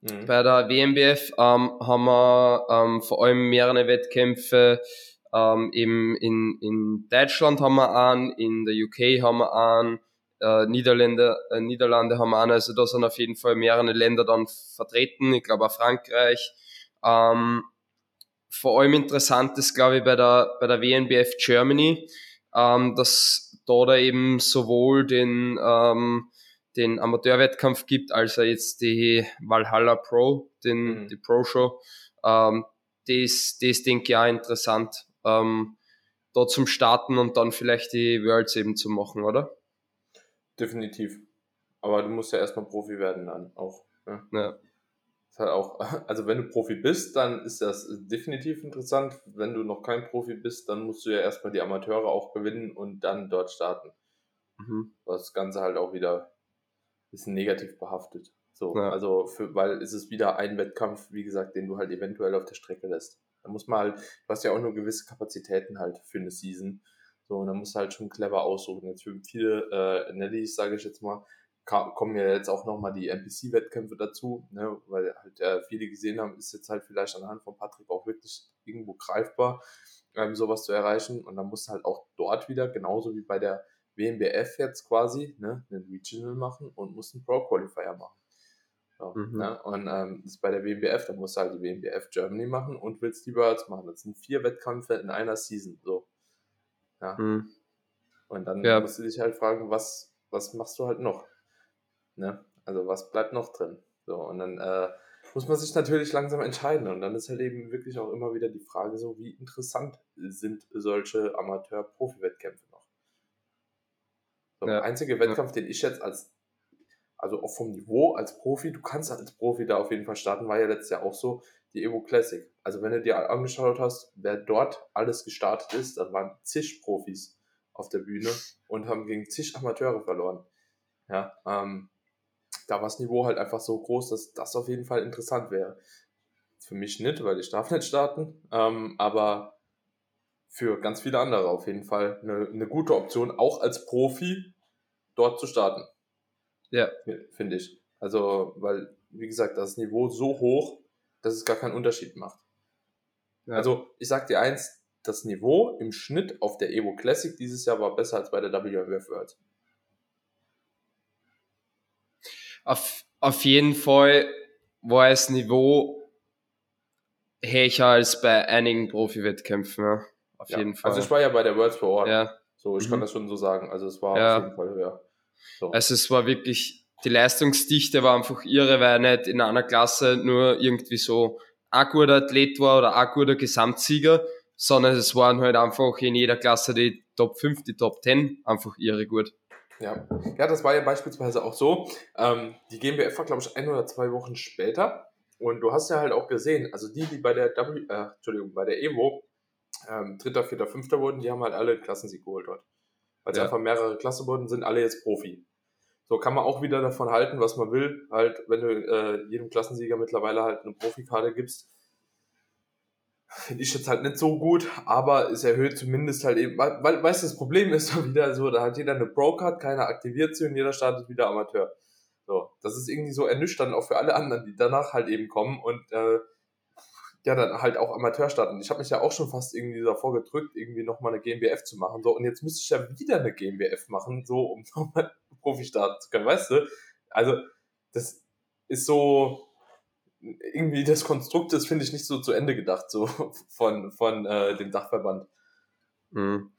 A: Mhm. Bei der WMBF ähm, haben wir ähm, vor allem mehrere Wettkämpfe. Ähm, eben in, in Deutschland haben wir einen, in der UK haben wir einen, äh, Niederlande, äh, Niederlande haben wir einen. Also da sind auf jeden Fall mehrere Länder dann vertreten. Ich glaube auch Frankreich. Ähm, vor allem interessant ist, glaube ich, bei der, bei der WNBF Germany, ähm, dass da, da eben sowohl den, ähm, den Amateurwettkampf gibt, als auch jetzt die Valhalla Pro, den, mhm. die Pro Show. Ähm, das, das denke ich auch interessant, ähm, da zum Starten und dann vielleicht die Worlds eben zu machen, oder?
B: Definitiv. Aber du musst ja erstmal Profi werden dann auch.
A: Ne? Ja
B: halt auch, also wenn du Profi bist, dann ist das definitiv interessant. Wenn du noch kein Profi bist, dann musst du ja erstmal die Amateure auch gewinnen und dann dort starten. Mhm. Das Ganze halt auch wieder ein bisschen negativ behaftet. So, ja. also für, weil es ist wieder ein Wettkampf, wie gesagt, den du halt eventuell auf der Strecke lässt. Da muss man halt, du hast ja auch nur gewisse Kapazitäten halt für eine Season. So, und da musst du halt schon clever aussuchen. Jetzt für viele äh, Nellies, sage ich jetzt mal, kommen ja jetzt auch nochmal die NPC-Wettkämpfe dazu, ne, weil halt äh, viele gesehen haben, ist jetzt halt vielleicht anhand von Patrick auch wirklich irgendwo greifbar, ähm, sowas zu erreichen. Und dann musst du halt auch dort wieder, genauso wie bei der WMBF jetzt quasi, ne, einen Regional machen und musst einen Pro-Qualifier machen. So, mhm. ne? Und ähm, das ist bei der WMBF, da musst du halt die WMBF Germany machen und willst die Worlds machen. Das sind vier Wettkämpfe in einer Season. So. Ja. Mhm. Und dann ja. musst du dich halt fragen, was, was machst du halt noch? Ne? Also was bleibt noch drin? So, und dann äh, muss man sich natürlich langsam entscheiden. Und dann ist halt eben wirklich auch immer wieder die Frage, so wie interessant sind solche Amateur-Profi-Wettkämpfe noch. So, ja. Der einzige Wettkampf, den ich jetzt als, also auch vom Niveau als Profi, du kannst als Profi da auf jeden Fall starten, war ja letztes Jahr auch so, die Evo Classic. Also wenn du dir angeschaut hast, wer dort alles gestartet ist, dann waren zig Profis auf der Bühne und haben gegen zig Amateure verloren. Ja, ähm, da war das Niveau halt einfach so groß, dass das auf jeden Fall interessant wäre. Für mich nicht, weil ich darf nicht starten. Ähm, aber für ganz viele andere auf jeden Fall eine, eine gute Option, auch als Profi dort zu starten.
A: Ja.
B: Finde ich. Also, weil, wie gesagt, das Niveau so hoch, dass es gar keinen Unterschied macht. Ja. Also, ich sag dir eins, das Niveau im Schnitt auf der Evo Classic dieses Jahr war besser als bei der WWF World.
A: Auf, auf jeden Fall war das Niveau höher als bei einigen Profi-Wettkämpfen, ja. Auf
B: ja,
A: jeden Fall.
B: Also ich war ja bei der Worlds vor Ort.
A: Ja.
B: So, ich mhm. kann das schon so sagen. Also es war ja. auf jeden Fall höher.
A: So. Also es war wirklich, die Leistungsdichte war einfach irre, weil nicht in einer Klasse nur irgendwie so ein guter Athlet war oder ein guter Gesamtsieger, sondern es waren halt einfach in jeder Klasse die Top 5, die Top 10 einfach irre gut.
B: Ja, ja das war ja beispielsweise auch so. Ähm, die GmbF war, glaube ich, ein oder zwei Wochen später. Und du hast ja halt auch gesehen, also die, die bei der W, äh, Entschuldigung, bei der Evo ähm, Dritter, Vierter, Fünfter wurden, die haben halt alle Klassensieg geholt dort. Weil es ja. einfach mehrere Klasse wurden, sind alle jetzt Profi. So kann man auch wieder davon halten, was man will. Halt, wenn du äh, jedem Klassensieger mittlerweile halt eine Profikarte gibst, finde ich jetzt halt nicht so gut, aber es erhöht zumindest halt eben, weil, weißt du, das Problem ist so wieder so, da hat jeder eine Pro-Card, keiner aktiviert sie und jeder startet wieder Amateur. So, das ist irgendwie so ernüchternd auch für alle anderen, die danach halt eben kommen und äh, ja, dann halt auch Amateur starten. Ich habe mich ja auch schon fast irgendwie davor gedrückt, irgendwie nochmal eine GmbF zu machen. So, und jetzt müsste ich ja wieder eine GmbF machen, so, um nochmal Profi starten zu können, weißt du? Also, das ist so, irgendwie das Konstrukt ist, finde ich, nicht so zu Ende gedacht, so von, von äh, dem Dachverband.
A: Mhm.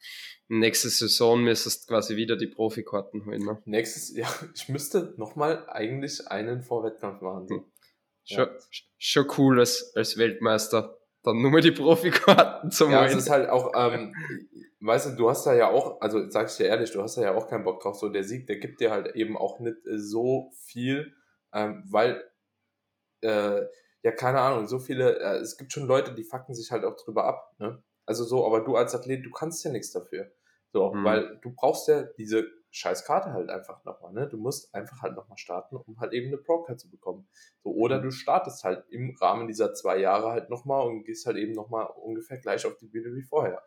A: Nächste Saison müsstest du quasi wieder die Profikarten holen, ne?
B: Nächstes, ja, ich müsste nochmal eigentlich einen Vorwettkampf machen. So.
A: Schon, ja. schon cool als, als Weltmeister. Dann nur mal die Profikarten
B: zum Ja, es ist halt auch, ähm, weißt du, du hast da ja auch, also sag ich dir ehrlich, du hast da ja auch keinen Bock drauf. So der Sieg, der gibt dir halt eben auch nicht so viel, ähm, weil äh, ja, keine Ahnung, so viele, äh, es gibt schon Leute, die fucken sich halt auch drüber ab, ne? Also so, aber du als Athlet, du kannst ja nichts dafür. So, mhm. weil du brauchst ja diese scheiß Karte halt einfach nochmal, ne? Du musst einfach halt nochmal starten, um halt eben eine Pro-Card zu bekommen. So, oder mhm. du startest halt im Rahmen dieser zwei Jahre halt nochmal und gehst halt eben nochmal ungefähr gleich auf die Bühne wie vorher.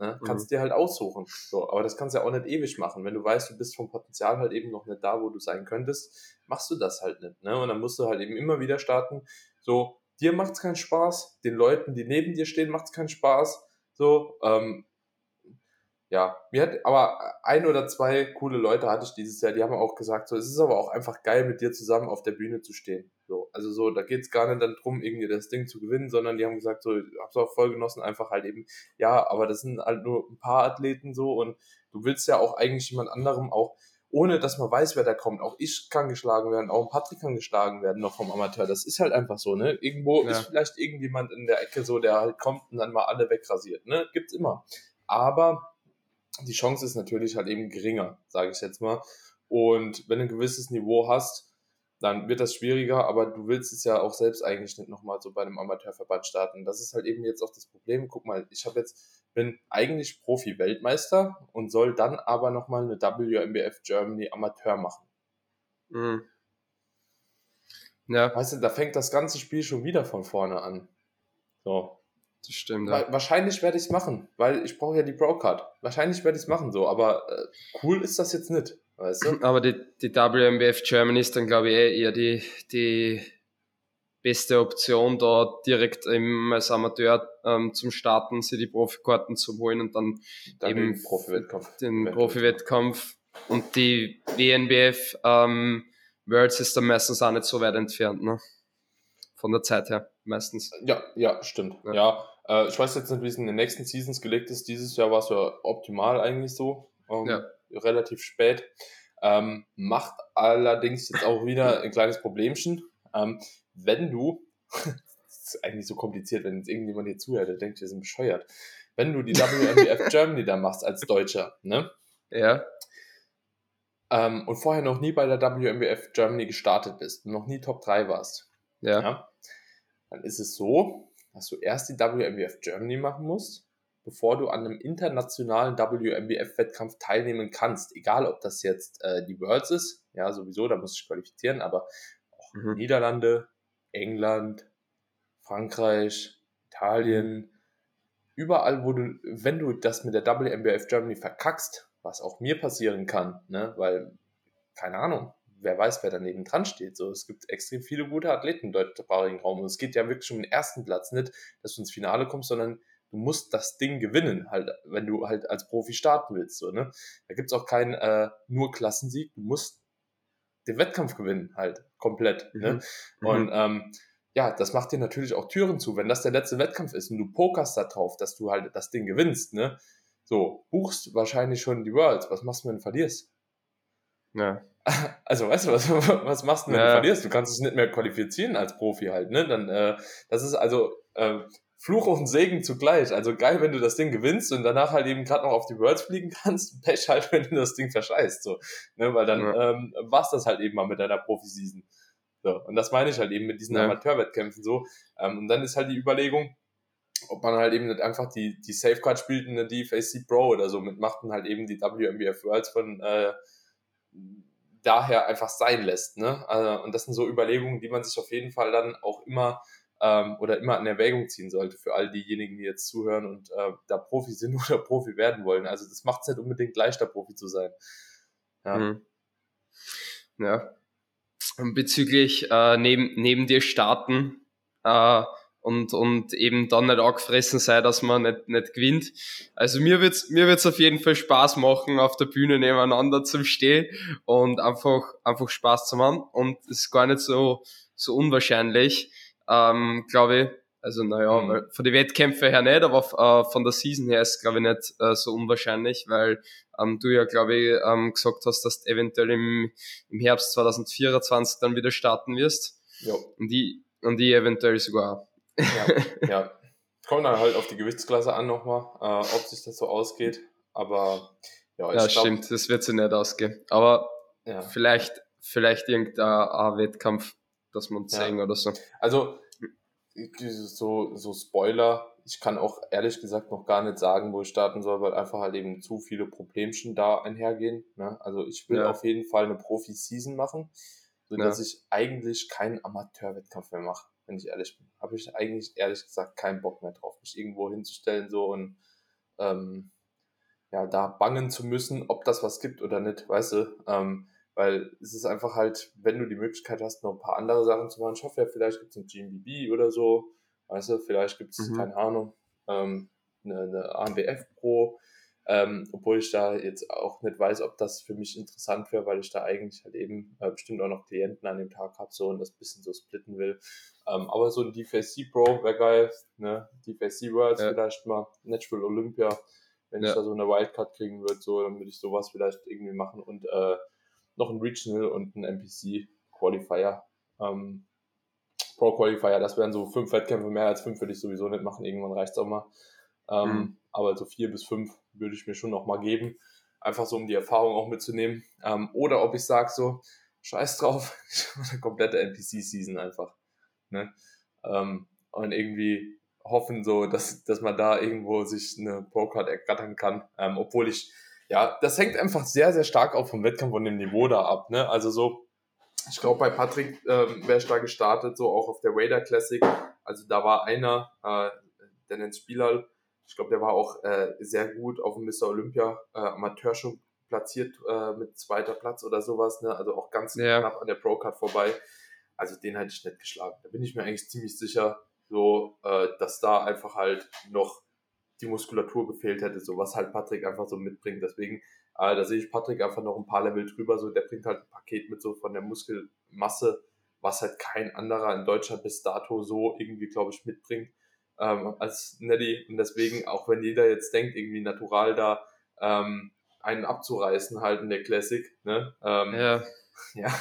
B: Ne? Kannst mhm. dir halt aussuchen. So, aber das kannst du ja auch nicht ewig machen. Wenn du weißt, du bist vom Potenzial halt eben noch nicht da, wo du sein könntest, machst du das halt nicht. Ne? Und dann musst du halt eben immer wieder starten. So, dir macht's keinen Spaß, den Leuten, die neben dir stehen, macht's keinen Spaß. So, ähm, ja, mir hat aber ein oder zwei coole Leute hatte ich dieses Jahr, die haben auch gesagt, so, es ist aber auch einfach geil, mit dir zusammen auf der Bühne zu stehen. So, also so, da geht's gar nicht dann drum, irgendwie das Ding zu gewinnen, sondern die haben gesagt, so, ich hab's auch voll genossen, einfach halt eben, ja, aber das sind halt nur ein paar Athleten so und du willst ja auch eigentlich jemand anderem auch, ohne dass man weiß, wer da kommt. Auch ich kann geschlagen werden, auch ein Patrick kann geschlagen werden, noch vom Amateur. Das ist halt einfach so, ne? Irgendwo ja. ist vielleicht irgendjemand in der Ecke so, der halt kommt und dann mal alle wegrasiert, ne? Gibt's immer. Aber die Chance ist natürlich halt eben geringer, sage ich jetzt mal. Und wenn du ein gewisses Niveau hast, dann wird das schwieriger, aber du willst es ja auch selbst eigentlich nicht nochmal so bei einem Amateurverband starten. Das ist halt eben jetzt auch das Problem. Guck mal, ich habe jetzt, bin eigentlich Profi-Weltmeister und soll dann aber nochmal eine WMBF Germany Amateur machen. Mhm. Ja. Weißt du, da fängt das ganze Spiel schon wieder von vorne an. So. Das stimmt. Ja. Wahrscheinlich werde ich es machen, weil ich brauche ja die Pro-Card. Wahrscheinlich werde ich es machen so, aber äh, cool ist das jetzt nicht, weißt du?
A: Aber die, die WMBF Germany ist dann, glaube ich, eh eher die, die beste Option, da direkt im, als Amateur ähm, zum Starten, sich die Profikarten zu holen und dann, dann eben den Profi-Wettkampf. Den Profi-Wettkampf. Und die WNBF ähm, Worlds ist dann meistens auch nicht so weit entfernt, ne? Von der Zeit her, meistens.
B: Ja, ja, stimmt. Ja. ja. Äh, ich weiß jetzt nicht, wie es in den nächsten Seasons gelegt ist. Dieses Jahr war es ja optimal eigentlich so. Ähm, ja. Relativ spät. Ähm, macht allerdings jetzt auch wieder ein kleines Problemchen. Ähm, wenn du, das ist eigentlich so kompliziert, wenn jetzt irgendjemand hier zuhört, der denkt, wir sind bescheuert. Wenn du die WMBF Germany da machst als Deutscher, ne?
A: Ja.
B: Ähm, und vorher noch nie bei der WMBF Germany gestartet bist, noch nie Top 3 warst,
A: ja. ja
B: dann ist es so, dass du erst die WMBF Germany machen musst, bevor du an einem internationalen WMBF-Wettkampf teilnehmen kannst. Egal, ob das jetzt äh, die Worlds ist, ja, sowieso, da musst du dich qualifizieren, aber auch mhm. Niederlande, England, Frankreich, Italien, überall, wo du, wenn du das mit der WMBF Germany verkackst, was auch mir passieren kann, ne, weil, keine Ahnung, wer weiß, wer daneben dran steht. So, es gibt extrem viele gute Athleten im deutschsprachigen Raum und es geht ja wirklich um den ersten Platz, nicht, dass du ins Finale kommst, sondern du musst das Ding gewinnen, halt, wenn du halt als Profi starten willst. So, ne? Da gibt es auch keinen äh, nur Klassensieg, du musst den Wettkampf gewinnen, halt, komplett. Ne? Mhm. Ne? Und ähm, ja, das macht dir natürlich auch Türen zu. Wenn das der letzte Wettkampf ist und du pokerst da drauf, dass du halt das Ding gewinnst, ne? So, buchst wahrscheinlich schon die Worlds. Was machst du, wenn du verlierst? Ja. Also, weißt du, was, was machst du, wenn ja. du verlierst? Du kannst es nicht mehr qualifizieren als Profi halt, ne? Dann, äh, das ist also, äh, Fluch und Segen zugleich. Also geil, wenn du das Ding gewinnst und danach halt eben gerade noch auf die Worlds fliegen kannst. Pech halt, wenn du das Ding verscheißt. So. Ne, weil dann ja. ähm, war's das halt eben mal mit deiner Profi-Season. So. Und das meine ich halt eben mit diesen ja. Amateurwettkämpfen so. Ähm, und dann ist halt die Überlegung, ob man halt eben nicht einfach die, die Safeguard spielt in der DFAC Pro oder so mitmacht und halt eben die WMBF Worlds von äh, daher einfach sein lässt. Ne? Also, und das sind so Überlegungen, die man sich auf jeden Fall dann auch immer ähm, oder immer in Erwägung ziehen sollte für all diejenigen, die jetzt zuhören und äh, da Profi sind oder Profi werden wollen. Also das macht es nicht unbedingt leichter, Profi zu sein.
A: Ja. Mhm. ja. Bezüglich äh, neben, neben dir starten äh, und, und eben dann nicht angefressen sein, dass man nicht, nicht gewinnt. Also mir wird's mir wird's auf jeden Fall Spaß machen, auf der Bühne nebeneinander zu stehen und einfach, einfach Spaß zu machen. Und es ist gar nicht so, so unwahrscheinlich, ähm, glaube ich. Also naja, mhm. von den Wettkämpfen her nicht, aber äh, von der Season her ist glaube ich nicht äh, so unwahrscheinlich, weil ähm, du ja glaube ich ähm, gesagt hast, dass du eventuell im, im Herbst 2024 dann wieder starten wirst. Ja. Und die und die eventuell sogar.
B: Ja, ja. Kommt dann halt auf die Gewichtsklasse an nochmal, äh, ob sich das so ausgeht. Aber
A: ja, ich Ja, glaub, stimmt, das wird sich nicht ausgehen. Aber ja. vielleicht, vielleicht irgendein Wettkampf dass man sehen ja. oder so.
B: Also, so, so Spoiler, ich kann auch ehrlich gesagt noch gar nicht sagen, wo ich starten soll, weil einfach halt eben zu viele Problemchen da einhergehen. Ne? Also ich will ja. auf jeden Fall eine Profi-Season machen, sodass ja. ich eigentlich keinen Amateurwettkampf mehr mache, wenn ich ehrlich bin. Habe ich eigentlich ehrlich gesagt keinen Bock mehr drauf, mich irgendwo hinzustellen so und ähm, ja, da bangen zu müssen, ob das was gibt oder nicht, weißt du. Ähm, weil es ist einfach halt, wenn du die Möglichkeit hast, noch ein paar andere Sachen zu machen, ich hoffe ja, vielleicht gibt es ein GMBB oder so, weißt du, vielleicht gibt es, mhm. keine Ahnung, ähm, eine, eine AMBF Pro, ähm, obwohl ich da jetzt auch nicht weiß, ob das für mich interessant wäre, weil ich da eigentlich halt eben äh, bestimmt auch noch Klienten an dem Tag habe so und das bisschen so splitten will. Ähm, aber so ein DFAC Pro wäre geil, ne? DFAC Worlds ja. vielleicht mal, Natural Olympia, wenn ja. ich da so eine Wildcard kriegen würde, so, dann würde ich sowas vielleicht irgendwie machen und äh, noch ein Regional und ein NPC Qualifier. Ähm, Pro Qualifier, das wären so fünf Wettkämpfe, mehr als fünf würde ich sowieso nicht machen, irgendwann reicht es auch mal. Ähm, mhm. Aber so vier bis fünf würde ich mir schon noch mal geben, einfach so um die Erfahrung auch mitzunehmen. Ähm, oder ob ich sage so, scheiß drauf, eine komplette NPC-Season einfach. Ne? Ähm, und irgendwie hoffen so, dass, dass man da irgendwo sich eine Pro-Card ergattern kann, ähm, obwohl ich ja, das hängt einfach sehr, sehr stark auch vom Wettkampf und dem Niveau da ab. Ne? Also so, ich glaube, bei Patrick ähm, wäre ich da gestartet, so auch auf der Raider Classic. Also da war einer, äh, der nennt Spieler, ich glaube, der war auch äh, sehr gut auf dem Mr. Olympia äh, Amateur schon platziert äh, mit zweiter Platz oder sowas. Ne? Also auch ganz ja. knapp an der Pro-Card vorbei. Also den hätte ich nicht geschlagen. Da bin ich mir eigentlich ziemlich sicher, so, äh, dass da einfach halt noch die Muskulatur gefehlt hätte, so was halt Patrick einfach so mitbringt. Deswegen, äh, da sehe ich Patrick einfach noch ein paar Level drüber, so der bringt halt ein Paket mit so von der Muskelmasse, was halt kein anderer in Deutschland bis dato so irgendwie, glaube ich, mitbringt ähm, als Nelly. Und deswegen, auch wenn jeder jetzt denkt, irgendwie natural da ähm, einen abzureißen halt in der Classic, ne? Ähm, ja. Ja,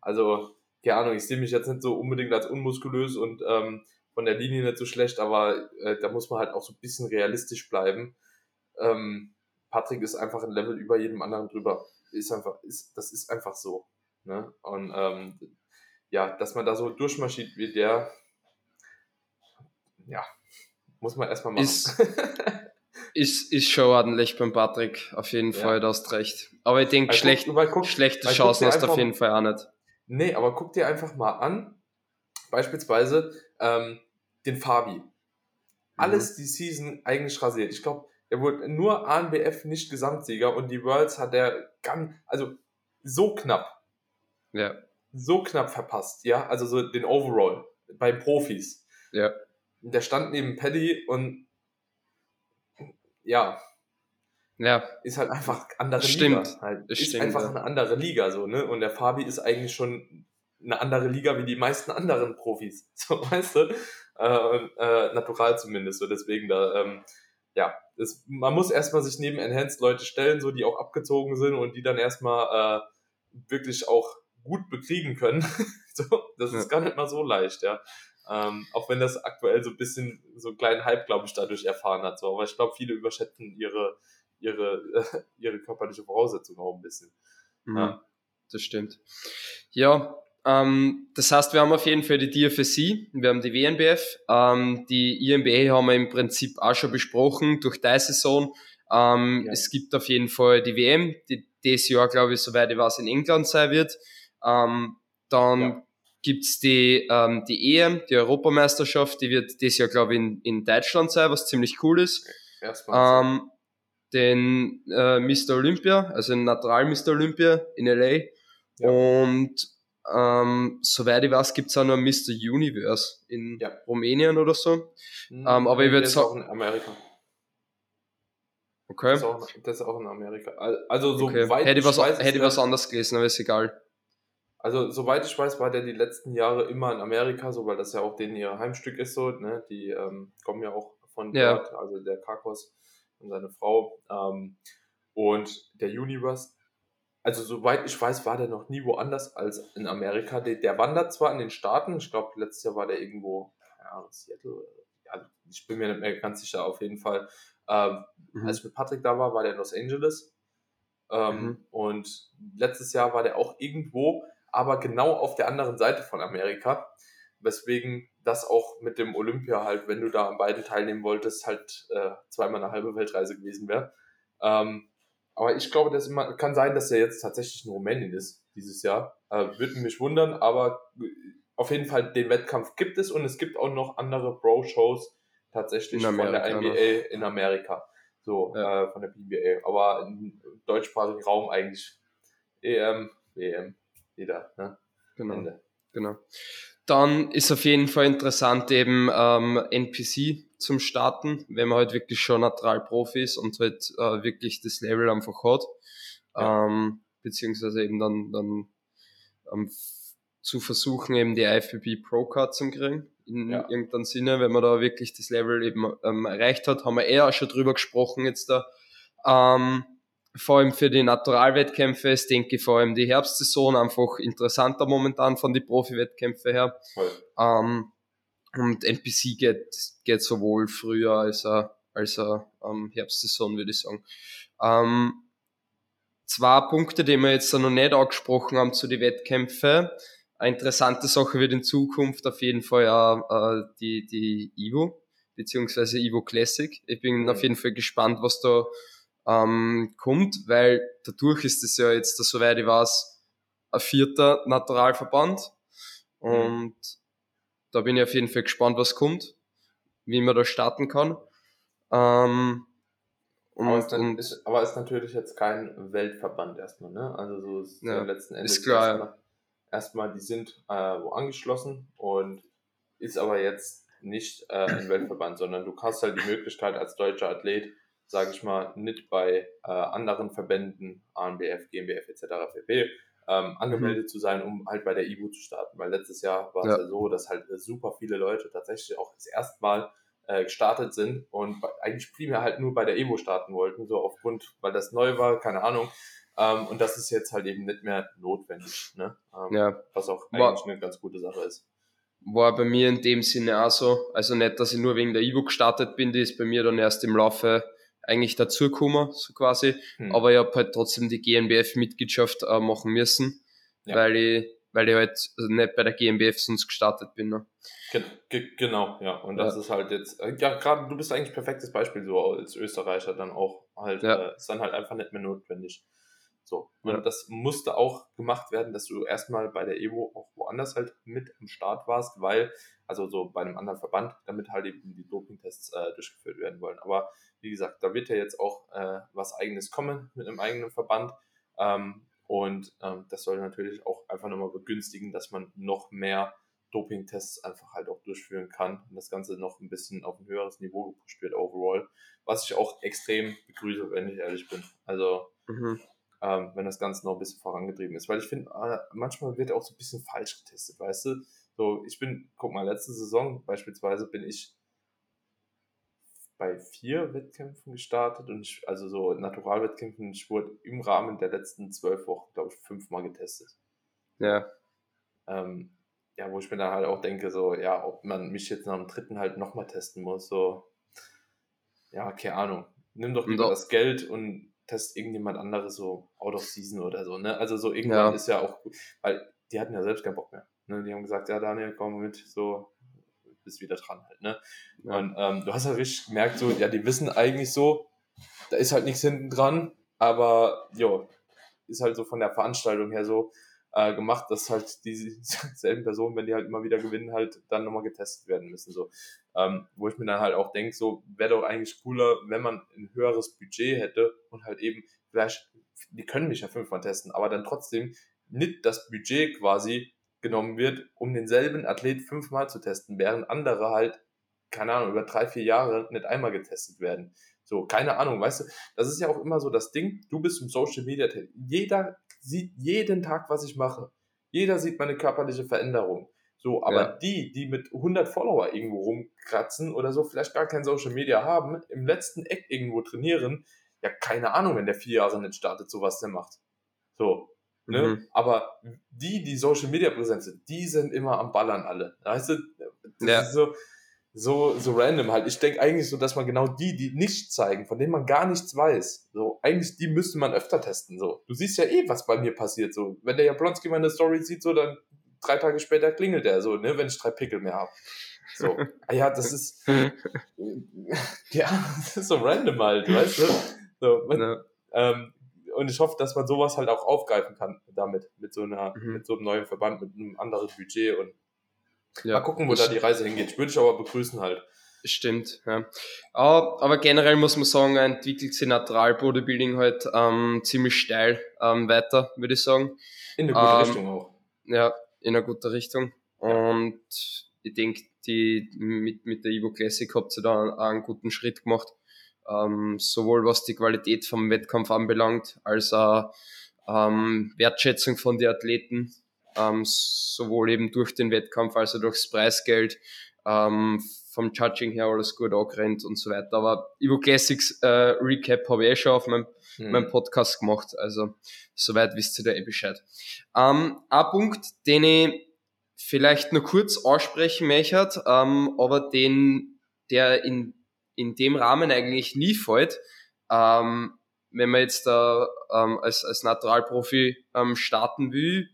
B: also, keine Ahnung, ich sehe mich jetzt nicht so unbedingt als unmuskulös und ähm, von der Linie nicht so schlecht, aber äh, da muss man halt auch so ein bisschen realistisch bleiben. Ähm, Patrick ist einfach ein Level über jedem anderen drüber. Ist einfach, ist, das ist einfach so. Ne? Und ähm, ja, dass man da so durchmarschiert wie der, ja, muss man erstmal machen.
A: Ist, ist, ist schon ordentlich beim Patrick, auf jeden ja. Fall, du hast recht. Aber ich denke, schlecht, schlechte Chancen hast du auf jeden Fall auch nicht.
B: Nee, aber guck dir einfach mal an, beispielsweise, ähm, den Fabi. alles die Season eigentlich rasiert. Ich glaube, er wurde nur ANBF nicht Gesamtsieger und die Worlds hat er ganz, also so knapp.
A: Ja.
B: So knapp verpasst, ja. Also so den Overall bei Profis.
A: Ja.
B: Der stand neben Paddy und ja,
A: Ja,
B: ist halt einfach andere
A: Stimmt.
B: Liga. Halt. Ist
A: stimmt,
B: einfach
A: ja.
B: eine andere Liga so, ne? Und der Fabi ist eigentlich schon eine andere Liga wie die meisten anderen Profis. So, weißt du? Äh, äh, natural zumindest. So, deswegen da, ähm, ja, das, man muss erstmal sich neben Enhanced Leute stellen, so die auch abgezogen sind und die dann erstmal äh, wirklich auch gut bekriegen können. so, das ist
A: Ja.
B: gar nicht mal so leicht, ja. Ähm, auch wenn das aktuell so ein bisschen so einen kleinen Hype, glaube ich, dadurch erfahren hat. So. Aber ich glaube, viele überschätzen ihre, ihre, äh, ihre körperliche Voraussetzung auch ein bisschen.
A: Mhm.
B: Ja.
A: Das stimmt. Ja, ähm, das heißt, wir haben auf jeden Fall die DFSC, wir haben die WNBF, ähm, die INBA haben wir im Prinzip auch schon besprochen durch die Saison. Ähm,
B: Ja.
A: Es gibt auf jeden Fall die WM, die dieses Jahr, glaube ich, soweit ich weiß, in England sein wird. Ähm, dann
B: Ja.
A: Gibt's die, ähm, die EM, die Europameisterschaft, die wird dieses Jahr, glaube ich, in, in Deutschland sein, was ziemlich cool ist. Ähm, den äh, Mr. Olympia, also den Natural Mr. Olympia in LA.
B: Ja.
A: Und ähm, soweit ich weiß, gibt's auch noch Mr. Universe in
B: Ja.
A: Rumänien oder so.
B: ähm,
A: aber ich würd
B: das ist
A: sagen-
B: auch in Amerika.
A: Okay.
B: Das ist, auch, das ist auch in Amerika. Also,
A: okay.
B: soweit
A: Hätte ich was, hätte was anderes gelesen, aber ist egal.
B: Also, soweit ich weiß, war der die letzten Jahre immer in Amerika, so weil das ja auch denen ihr Heimstück ist, so, ne? Die ähm, kommen ja auch von
A: Ja.
B: dort, also der Kakos und seine Frau. Ähm, und der Universe, also soweit ich weiß, war der noch nie woanders als in Amerika. Der, der wandert zwar in den Staaten, ich glaube, letztes Jahr war der irgendwo, Ahnung, Seattle, ja, ich bin mir nicht mehr ganz sicher, auf jeden Fall. Ähm,
A: Mhm.
B: als ich mit Patrick da war, war der in Los Angeles. Ähm,
A: Mhm.
B: Und letztes Jahr war der auch irgendwo, aber genau auf der anderen Seite von Amerika. Weswegen das auch mit dem Olympia halt, wenn du da an beiden teilnehmen wolltest, halt äh, zweimal eine halbe Weltreise gewesen wäre. Ähm, aber ich glaube, das immer, kann sein, dass er jetzt tatsächlich in Rumänien ist dieses Jahr. Äh, Würde mich wundern, aber auf jeden Fall den Wettkampf gibt es und es gibt auch noch andere Pro-Shows tatsächlich von der? NBA in Amerika. So,
A: Ja.
B: äh, von der PBA. Aber im deutschsprachigen Raum eigentlich EM, WM, jeder, ne?
A: Genau.
B: Ende.
A: Genau. Dann ist auf jeden Fall interessant eben ähm, NPC zum Starten, wenn man halt wirklich schon neutral Profi ist und halt äh, wirklich das Level einfach hat.
B: Ja.
A: Ähm, beziehungsweise eben dann, dann ähm, zu versuchen, eben die IFBB Pro Card zu kriegen. In
B: Ja.
A: irgendeinem Sinne, wenn man da wirklich das Level eben ähm, erreicht hat, haben wir eher auch schon drüber gesprochen jetzt da. Ähm, vor allem für die Naturalwettkämpfe ist, denke ich, vor allem die Herbstsaison einfach interessanter momentan von die Profi-Wettkämpfe her. Ähm, und NPC geht, geht sowohl früher als er, als er ähm, Herbstsaison, würde ich sagen. Ähm, zwei Punkte, die wir jetzt noch nicht angesprochen haben zu den Wettkämpfen. Eine interessante Sache wird in Zukunft auf jeden Fall auch, äh, die, die Evo, beziehungsweise Evo Classic. Ich bin
B: Mhm.
A: auf jeden Fall gespannt, was da ähm, kommt, weil dadurch ist es ja jetzt, soweit ich weiß, ein vierter Naturalverband. Und da bin ich auf jeden Fall gespannt, was kommt, wie man da starten kann. Ähm,
B: aber, ist,
A: und
B: ist, aber ist natürlich jetzt kein Weltverband erstmal, ne? Also so ist
A: Ja,
B: letzten Endes
A: ist klar,
B: erstmal, erstmal, die sind äh, wo angeschlossen und ist aber jetzt nicht äh, ein Weltverband, sondern du hast halt die Möglichkeit als deutscher Athlet, sage ich mal, nicht bei äh, anderen Verbänden, ANBF, GmbF etc. pp. Ähm, angemeldet zu sein, um halt bei der IBU zu starten. Weil letztes Jahr war es
A: Ja.
B: ja so, dass halt super viele Leute tatsächlich auch das erste Mal äh, gestartet sind und bei- eigentlich primär halt nur bei der Evo starten wollten, so aufgrund, weil das neu war, keine Ahnung. Ähm, und das ist jetzt halt eben nicht mehr notwendig, ne? Ähm,
A: ja,
B: Was auch
A: War-
B: eigentlich eine ganz gute Sache ist.
A: war bei mir in dem Sinne auch so. Also nicht, dass ich nur wegen der Evo gestartet bin, die ist bei mir dann erst im Laufe eigentlich dazugekommen, so quasi.
B: Hm.
A: Aber ich habe halt trotzdem die GmbF-Mitgliedschaft äh, machen müssen,
B: Ja.
A: weil ich weil ich halt nicht bei der GmbF sonst gestartet bin. Ne?
B: Ge ge genau, ja. Und das
A: Ja.
B: ist halt jetzt, äh, ja, gerade du bist eigentlich perfektes Beispiel so als Österreicher dann auch halt,
A: Ja.
B: äh, ist dann halt einfach nicht mehr notwendig. So. Und das musste auch gemacht werden, dass du erstmal bei der Evo auch woanders halt mit am Start warst, weil, also so bei einem anderen Verband, damit halt eben die Dopingtests äh, durchgeführt werden wollen. Aber wie gesagt, da wird ja jetzt auch äh, was eigenes kommen mit einem eigenen Verband. Ähm, und ähm, das soll natürlich auch einfach nochmal begünstigen, dass man noch mehr Dopingtests einfach halt auch durchführen kann und das Ganze noch ein bisschen auf ein höheres Niveau gepusht wird overall, was ich auch extrem begrüße, wenn ich ehrlich bin. Also mhm. ähm, wenn das Ganze noch ein bisschen vorangetrieben ist, weil ich finde, äh, manchmal wird auch so ein bisschen falsch getestet, weißt du? So, ich bin, guck mal, letzte Saison beispielsweise bin ich bei vier Wettkämpfen gestartet und ich, also so Naturalwettkämpfen, ich wurde im Rahmen der letzten zwölf Wochen, glaube ich, fünfmal getestet.
A: Ja.
B: Ähm, ja, wo ich mir dann halt auch denke, so, ja, ob man mich jetzt nach dem dritten halt nochmal testen muss, so, ja, keine Ahnung. Nimm doch lieber das Geld und test irgendjemand anderes so out of season oder so, ne? Also so irgendwann ja. ist ja auch gut, weil die hatten ja selbst keinen Bock mehr. Ne? Die haben gesagt, ja, Daniel, komm mit, so, bist wieder dran halt, ne? Ja. Und ähm, du hast halt richtig gemerkt, so, ja, die wissen eigentlich so, da ist halt nichts hinten dran, aber jo, ist halt so von der Veranstaltung her so äh, gemacht, dass halt dieselben Personen, wenn die halt immer wieder gewinnen, halt dann nochmal getestet werden müssen. So. Ähm, wo ich mir dann halt auch denke, so wäre doch eigentlich cooler, wenn man ein höheres Budget hätte und halt eben, vielleicht, die können mich ja fünfmal testen, aber dann trotzdem nicht das Budget quasi genommen wird, um denselben Athlet fünfmal zu testen, während andere halt, keine Ahnung, über drei, vier Jahre nicht einmal getestet werden. So, keine Ahnung, weißt du, das ist ja auch immer so das Ding, du bist im Social Media tätig. Jeder sieht jeden Tag, was ich mache. Jeder sieht meine körperliche Veränderung. So, aber ja. die, die mit 100 Follower irgendwo rumkratzen oder so, vielleicht gar kein Social Media haben, im letzten Eck irgendwo trainieren, ja, keine Ahnung, wenn der vier Jahre nicht startet, so was der macht. So, Ne? Mhm. Aber die, die Social Media präsent sind, die sind immer am Ballern alle. Weißt du, das ja. ist so, so, so random halt. Ich denke eigentlich so, dass man genau die, die nichts zeigen, von denen man gar nichts weiß, so, eigentlich die müsste man öfter testen, so. Du siehst ja eh, was bei mir passiert, so. Wenn der Jablonski meine Story sieht, so, dann drei Tage später klingelt er, so, ne, wenn ich drei Pickel mehr habe. So. Ah ja, das ist, ja, das ist so random halt, weißt du? So, man, ja. ähm, und ich hoffe, dass man sowas halt auch aufgreifen kann damit, mit so einer, mhm. mit so einem neuen Verband, mit einem anderen Budget und ja, mal gucken, wo da die Reise hingeht. Würde ich aber begrüßen halt.
A: Stimmt, ja. Aber generell muss man sagen, entwickelt sich Natural Bodybuilding halt ähm, ziemlich steil ähm, weiter, würde ich sagen.
B: In eine gute ähm, Richtung auch.
A: Ja, in eine gute Richtung. Und ich denke, die mit, mit der Evo Classic habt ihr da einen guten Schritt gemacht ähm, sowohl was die Qualität vom Wettkampf anbelangt, als auch ähm, Wertschätzung von den Athleten, ähm, sowohl eben durch den Wettkampf als auch durchs Preisgeld, ähm, vom Judging her alles gut angerennt und so weiter. Aber Evo Classics äh, Recap habe ich eh schon auf meinem, mhm. meinem Podcast gemacht, also soweit wisst ihr da eh Bescheid. Ähm, ein Punkt, den ich vielleicht nur kurz aussprechen möchte, ähm, aber den, der in in dem Rahmen eigentlich nie fällt. Ähm, wenn man jetzt da ähm, als, als Naturalprofi ähm, starten will,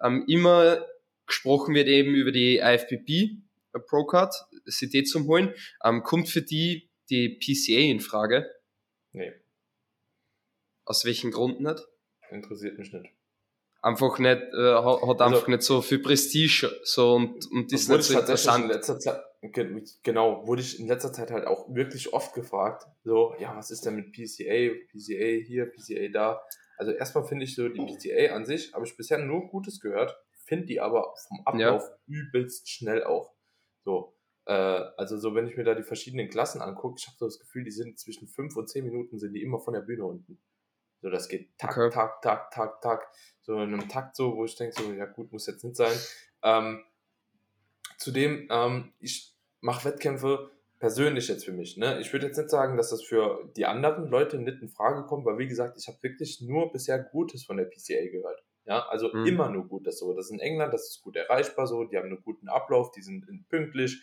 A: ähm, immer gesprochen wird eben über die IFBB äh, Procard, CD zum Holen. Ähm, kommt für die die PCA in Frage?
B: Nee.
A: Aus welchen Gründen nicht?
B: Interessiert mich nicht
A: einfach nicht, äh, hat also, einfach nicht so viel Prestige so und, und ist nicht so interessant.
B: In letzter Zeit, genau, wurde ich in letzter Zeit halt auch wirklich oft gefragt, so, ja, was ist denn mit PCA, PCA hier, PCA da? Also erstmal finde ich so die PCA an sich, habe ich bisher nur Gutes gehört, finde die aber vom Ablauf ja. übelst schnell auch. So, äh, also so, wenn ich mir da die verschiedenen Klassen angucke, ich habe so das Gefühl, die sind zwischen fünf und zehn Minuten sind die immer von der Bühne unten. So, das geht tak, okay. tak, tak, tak, tak. So in einem Takt so, wo ich denke, so, ja gut, muss jetzt nicht sein. Ähm, zudem, ähm, ich mache Wettkämpfe persönlich jetzt für mich. Ne? Ich würde jetzt nicht sagen, dass das für die anderen Leute nicht in Frage kommt, weil wie gesagt, ich habe wirklich nur bisher Gutes von der PCA gehört. Ja, also mhm. immer nur Gutes so. Das ist in England, das ist gut erreichbar so, die haben einen guten Ablauf, die sind pünktlich,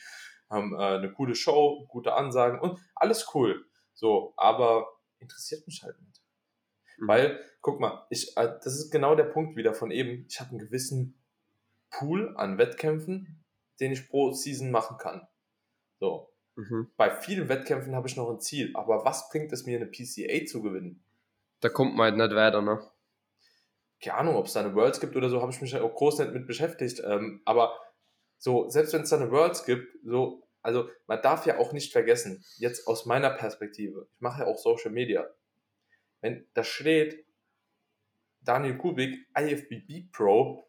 B: haben äh, eine coole Show, gute Ansagen und alles cool. So, aber interessiert mich halt nicht. Weil, guck mal, ich, äh, das ist genau der Punkt wieder von eben. Ich habe einen gewissen Pool an Wettkämpfen, den ich pro Season machen kann. So. Mhm. Bei vielen Wettkämpfen habe ich noch ein Ziel, aber was bringt es mir, eine PCA zu gewinnen?
A: Da kommt man halt nicht weiter, ne?
B: keine Ahnung, ob es da eine Worlds gibt oder so, habe ich mich auch groß nicht mit beschäftigt. Ähm, aber so, selbst wenn es da eine Worlds gibt, so, also man darf ja auch nicht vergessen, jetzt aus meiner Perspektive, ich mache ja auch Social Media, wenn da steht, Daniel Kubik, IFBB Pro,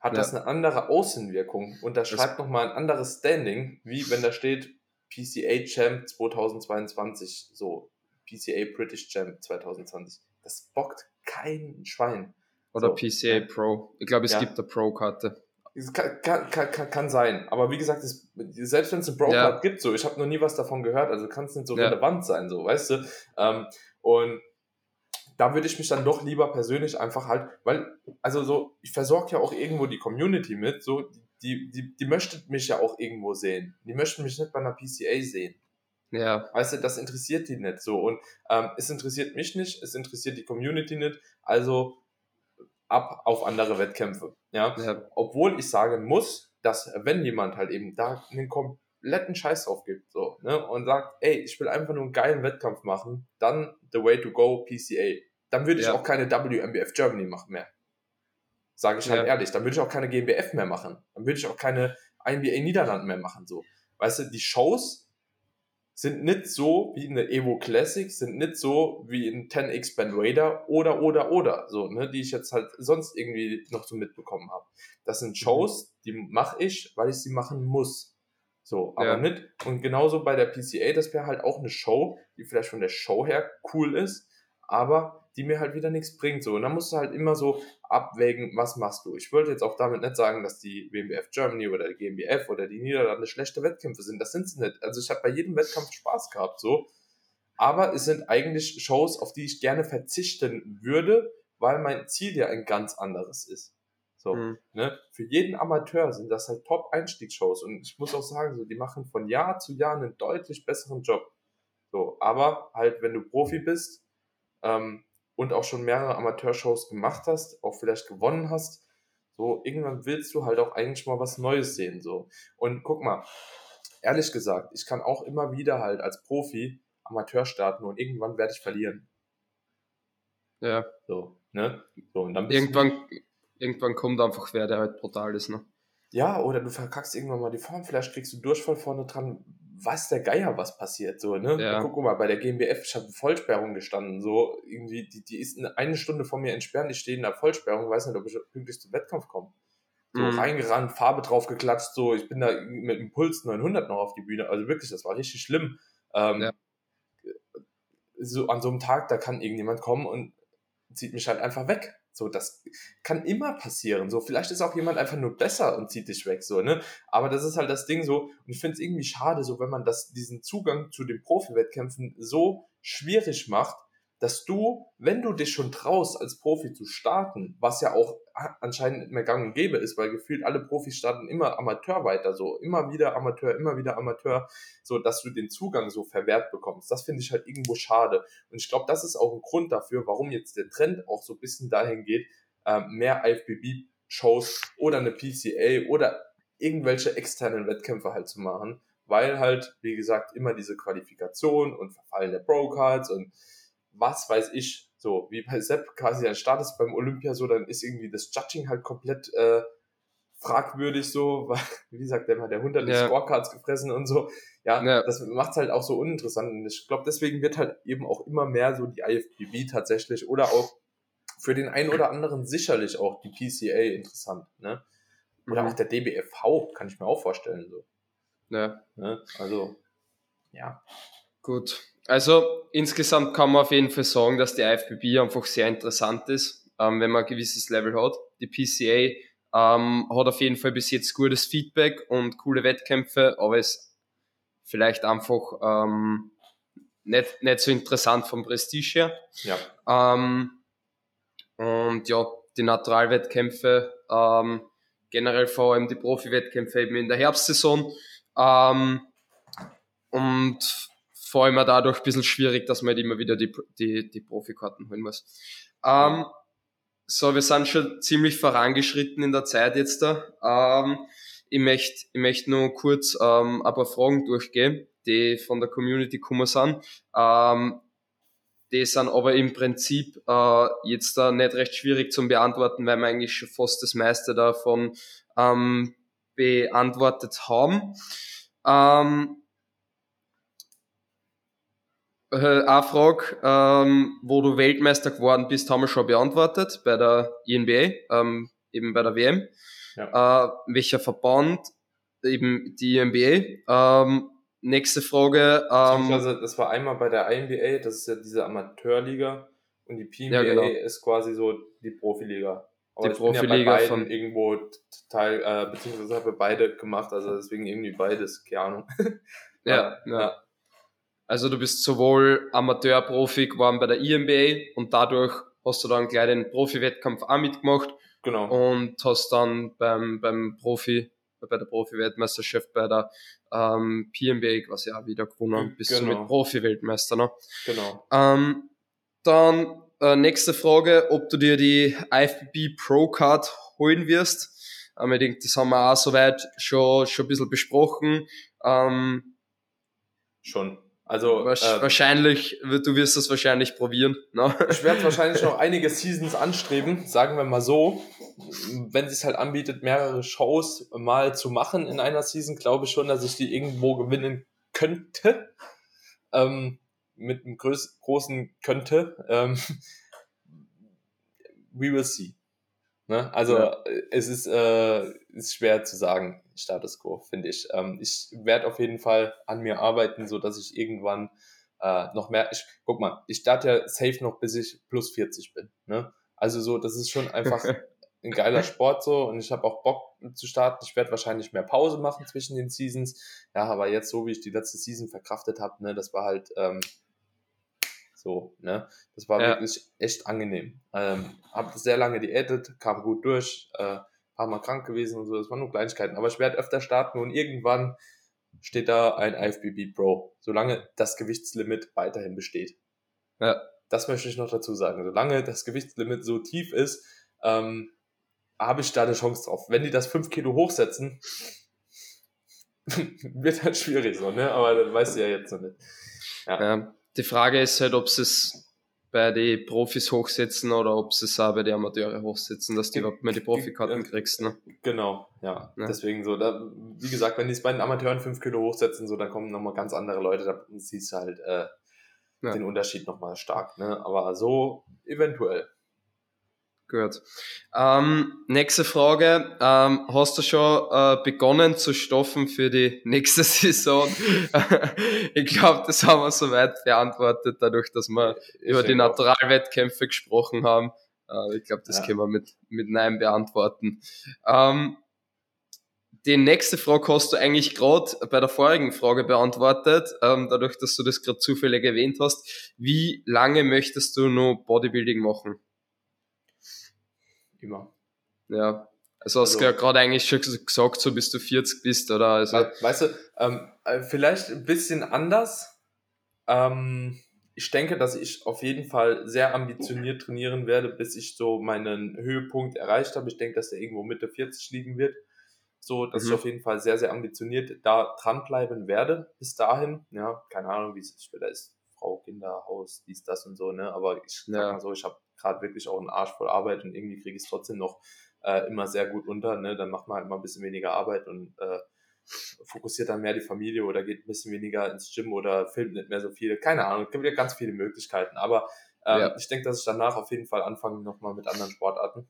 B: hat ja. das eine andere Außenwirkung und da schreibt nochmal ein anderes Standing, wie wenn da steht PCA Champ 2022, so PCA British Champ 2020. Das bockt kein Schwein.
A: Oder so. PCA Pro. Ich glaube, es ja. gibt eine Pro-Karte.
B: Kann, kann, kann, kann, sein. Aber wie gesagt, das, selbst wenn es eine Pro-Card ja. gibt, so, ich habe noch nie was davon gehört, also kann es nicht so relevant sein, so, weißt du? Ähm, und da würde ich mich dann doch lieber persönlich einfach halt, weil, also so, ich versorge ja auch irgendwo die Community mit, so, die, die, die möchte mich ja auch irgendwo sehen. Die möchten mich nicht bei einer PCA sehen. Ja. Weißt du, das interessiert die nicht so. Und ähm, es interessiert mich nicht, es interessiert die Community nicht. Also ab auf andere Wettkämpfe. Ja? ja. Obwohl ich sagen muss, dass wenn jemand halt eben da einen kompletten Scheiß drauf gibt so, ne, und sagt, ey, ich will einfach nur einen geilen Wettkampf machen, dann the way to go PCA. Dann würde ich ja. auch keine WMBF Germany machen mehr. Sage ich halt ja. ehrlich. Dann würde ich auch keine GmbF mehr machen. Dann würde ich auch keine INBA Niederlanden mehr machen. So. Weißt du, die Shows sind nicht so wie eine Evo Classic, sind nicht so wie ein 10x Band Raider oder, oder, oder, so, ne, die ich jetzt halt sonst irgendwie noch so mitbekommen habe. Das sind mhm. Shows, die mache ich, weil ich sie machen muss. So, aber ja. nicht. Und genauso bei der PCA, das wäre halt auch eine Show, die vielleicht von der Show her cool ist, aber die mir halt wieder nichts bringt. So. Und dann musst du halt immer so abwägen, was machst du. Ich wollte jetzt auch damit nicht sagen, dass die WMBF Germany oder die GmbF oder die Niederlande schlechte Wettkämpfe sind. Das sind sie nicht. Also ich habe bei jedem Wettkampf Spaß gehabt, so. Aber es sind eigentlich Shows, auf die ich gerne verzichten würde, weil mein Ziel ja ein ganz anderes ist. So, mhm. ne? Für jeden Amateur sind das halt Top-Einstiegsshows. Und ich muss auch sagen, so, die machen von Jahr zu Jahr einen deutlich besseren Job. So, aber halt, wenn du Profi bist, ähm, und auch schon mehrere Amateurshows gemacht hast, auch vielleicht gewonnen hast, so irgendwann willst du halt auch eigentlich mal was Neues sehen, so. Und guck mal, ehrlich gesagt, ich kann auch immer wieder halt als Profi Amateur starten und irgendwann werde ich verlieren.
A: Ja.
B: So, ne? So,
A: und dann irgendwann, irgendwann kommt einfach wer, der halt brutal ist, ne?
B: Ja, oder du verkackst irgendwann mal die Form, vielleicht kriegst du Durchfall vorne dran, weiß der Geier, was passiert, so, ne? Ja. Guck mal, bei der GmbF, ich habe Vollsperrung gestanden, so, irgendwie, die, die ist eine Stunde von mir entfernt, ich stehe in der Vollsperrung, weiß nicht, ob ich pünktlich zum Wettkampf komme. So, mhm. reingerannt, Farbe drauf geklatscht, so, ich bin da mit dem Puls 900 noch auf die Bühne, also wirklich, das war richtig schlimm. Ähm, ja. So, an so einem Tag, da kann irgendjemand kommen und zieht mich halt einfach weg. So, das kann immer passieren. So, vielleicht ist auch jemand einfach nur besser und zieht dich weg, so, ne? Aber das ist halt das Ding so, und ich finde es irgendwie schade, so, wenn man das, diesen Zugang zu den Profi-Wettkämpfen so schwierig macht, dass du, wenn du dich schon traust, als Profi zu starten, was ja auch anscheinend nicht mehr gang und gäbe ist, weil gefühlt alle Profis starten immer Amateur weiter, so immer wieder Amateur, immer wieder Amateur, so dass du den Zugang so verwehrt bekommst. Das finde ich halt irgendwo schade. Und ich glaube, das ist auch ein Grund dafür, warum jetzt der Trend auch so ein bisschen dahin geht, ähm, mehr IFBB-Shows oder eine PCA oder irgendwelche externen Wettkämpfe halt zu machen, weil halt, wie gesagt, immer diese Qualifikation und Verfallen der Pro-Cards und was weiß ich, so wie bei Sepp quasi ein Start ist beim Olympia, so dann ist irgendwie das Judging halt komplett äh, fragwürdig so, weil, wie gesagt, der hat der hunderte ja. Scorecards gefressen und so. Ja, ja. das macht halt auch so uninteressant. Und ich glaube, deswegen wird halt eben auch immer mehr so die IFBB tatsächlich oder auch für den einen oder anderen sicherlich auch die PCA interessant, ne? Oder mhm. auch der DBFV, kann ich mir auch vorstellen, so. Ja. Ne? Also, ja.
A: Gut. Also insgesamt kann man auf jeden Fall sagen, dass die IFBB einfach sehr interessant ist, ähm, wenn man ein gewisses Level hat. Die PCA ähm, hat auf jeden Fall bis jetzt gutes Feedback und coole Wettkämpfe, aber ist vielleicht einfach ähm, nicht, nicht so interessant vom Prestige her. Ja. Ähm, und ja, die Naturalwettkämpfe, ähm, generell vor allem die Profi-Wettkämpfe eben in der Herbstsaison. Ähm, und vor allem dadurch ein bisschen schwierig, dass man halt immer wieder die, die, die Profikarten holen muss. Ähm, so, wir sind schon ziemlich vorangeschritten in der Zeit jetzt da. Ähm, ich möchte ich möchte nur kurz ähm, ein paar Fragen durchgehen, die von der Community gekommen sind. Ähm, die sind aber im Prinzip äh, jetzt da nicht recht schwierig zum Beantworten, weil wir eigentlich schon fast das meiste davon ähm, beantwortet haben. Ähm, äh, eine Frage, ähm, wo du Weltmeister geworden bist, haben wir schon beantwortet bei der INBA, ähm, eben bei der WM. Ja. Äh, welcher Verband? Eben die INBA. Ähm, nächste Frage.
B: Ähm, also das war einmal bei der INBA, das ist ja diese Amateurliga und die PNBA ja, genau. ist quasi so die Profiliga. Aber die Profiliga ja von irgendwo Teil, äh, beziehungsweise habe beide gemacht, also deswegen irgendwie beides, keine Ahnung.
A: ja, ja. ja. Also du bist sowohl Amateur-Profi geworden bei der IMBA und dadurch hast du dann gleich den Profi-Wettkampf auch mitgemacht.
B: Genau.
A: Und hast dann beim, beim Profi, bei der Profi-Weltmeisterschaft bei der ähm, PMBA quasi auch wieder gewonnen, bist genau. du mit Profi-Weltmeister. Ne?
B: Genau.
A: Ähm, dann äh, nächste Frage, ob du dir die IFBB Pro Card holen wirst. Ähm, ich denke, das haben wir auch soweit schon, schon ein bisschen besprochen. Ähm,
B: schon. Also
A: äh, wahrscheinlich, du wirst das wahrscheinlich probieren. Ne?
B: Ich werde wahrscheinlich noch einige Seasons anstreben, sagen wir mal so. Wenn es halt anbietet, mehrere Shows mal zu machen in einer Season, glaube ich schon, dass ich die irgendwo gewinnen könnte. Ähm, mit einem groß, großen könnte. Ähm, we will see. Ne? Also ja. es ist, äh, ist schwer zu sagen, Status quo, finde ich. Ähm, ich werde auf jeden Fall an mir arbeiten, so dass ich irgendwann äh, noch mehr. Ich, guck mal, ich starte ja safe noch, bis ich plus 40 bin. Ne? Also so, das ist schon einfach ein geiler Sport so und ich habe auch Bock zu starten. Ich werde wahrscheinlich mehr Pause machen zwischen den Seasons. Ja, aber jetzt so wie ich die letzte Season verkraftet habe, ne, das war halt ähm, so, ne? Das war ja. wirklich echt angenehm. Ähm, hab sehr lange diätet, kam gut durch, äh, paar Mal krank gewesen und so, das waren nur Kleinigkeiten. Aber ich werde öfter starten und irgendwann steht da ein IFBB Pro, solange das Gewichtslimit weiterhin besteht. Ja. Das möchte ich noch dazu sagen. Solange das Gewichtslimit so tief ist, ähm, habe ich da eine Chance drauf. Wenn die das 5 Kilo hochsetzen, wird halt schwierig so, ne? Aber das weißt du ja jetzt noch nicht.
A: Ja. ja. Die Frage ist halt, ob sie es bei den Profis hochsetzen oder ob sie es auch bei den Amateure hochsetzen, dass du überhaupt mal die Profikarten kriegst. Ne?
B: Genau, ja. ja. Deswegen so, da, wie gesagt, wenn die es bei den Amateuren 5 Kilo hochsetzen, so, dann kommen nochmal ganz andere Leute, da siehst du halt äh, ja. den Unterschied nochmal stark. Ne? Aber so eventuell.
A: Gut. Ähm, nächste Frage. Ähm, hast du schon äh, begonnen zu stoffen für die nächste Saison? ich glaube, das haben wir soweit beantwortet, dadurch, dass wir ich über die Naturalwettkämpfe gesprochen haben. Äh, ich glaube, das ja. können wir mit, mit Nein beantworten. Ähm, die nächste Frage hast du eigentlich gerade bei der vorigen Frage beantwortet, ähm, dadurch, dass du das gerade zufällig erwähnt hast. Wie lange möchtest du noch Bodybuilding machen?
B: Immer.
A: Ja. Also hast du also, ja gerade eigentlich schon gesagt, so bis du 40 bist, oder? Also,
B: weißt du, ähm, äh, vielleicht ein bisschen anders. Ähm, ich denke, dass ich auf jeden Fall sehr ambitioniert trainieren werde, bis ich so meinen Höhepunkt erreicht habe. Ich denke, dass der irgendwo Mitte 40 liegen wird. So, dass mhm. ich auf jeden Fall sehr, sehr ambitioniert da dranbleiben werde bis dahin. Ja, keine Ahnung, wie es später ist. Frau, Kinder, Haus, dies, das und so, ne? Aber ich ja. sag mal so, ich habe gerade wirklich auch einen Arsch voll Arbeit und irgendwie kriege ich es trotzdem noch äh, immer sehr gut unter. Ne? Dann macht man halt mal ein bisschen weniger Arbeit und äh, fokussiert dann mehr die Familie oder geht ein bisschen weniger ins Gym oder filmt nicht mehr so viel. Keine Ahnung, es gibt ja ganz viele Möglichkeiten. Aber ähm, ja. ich denke, dass ich danach auf jeden Fall anfange nochmal mit anderen Sportarten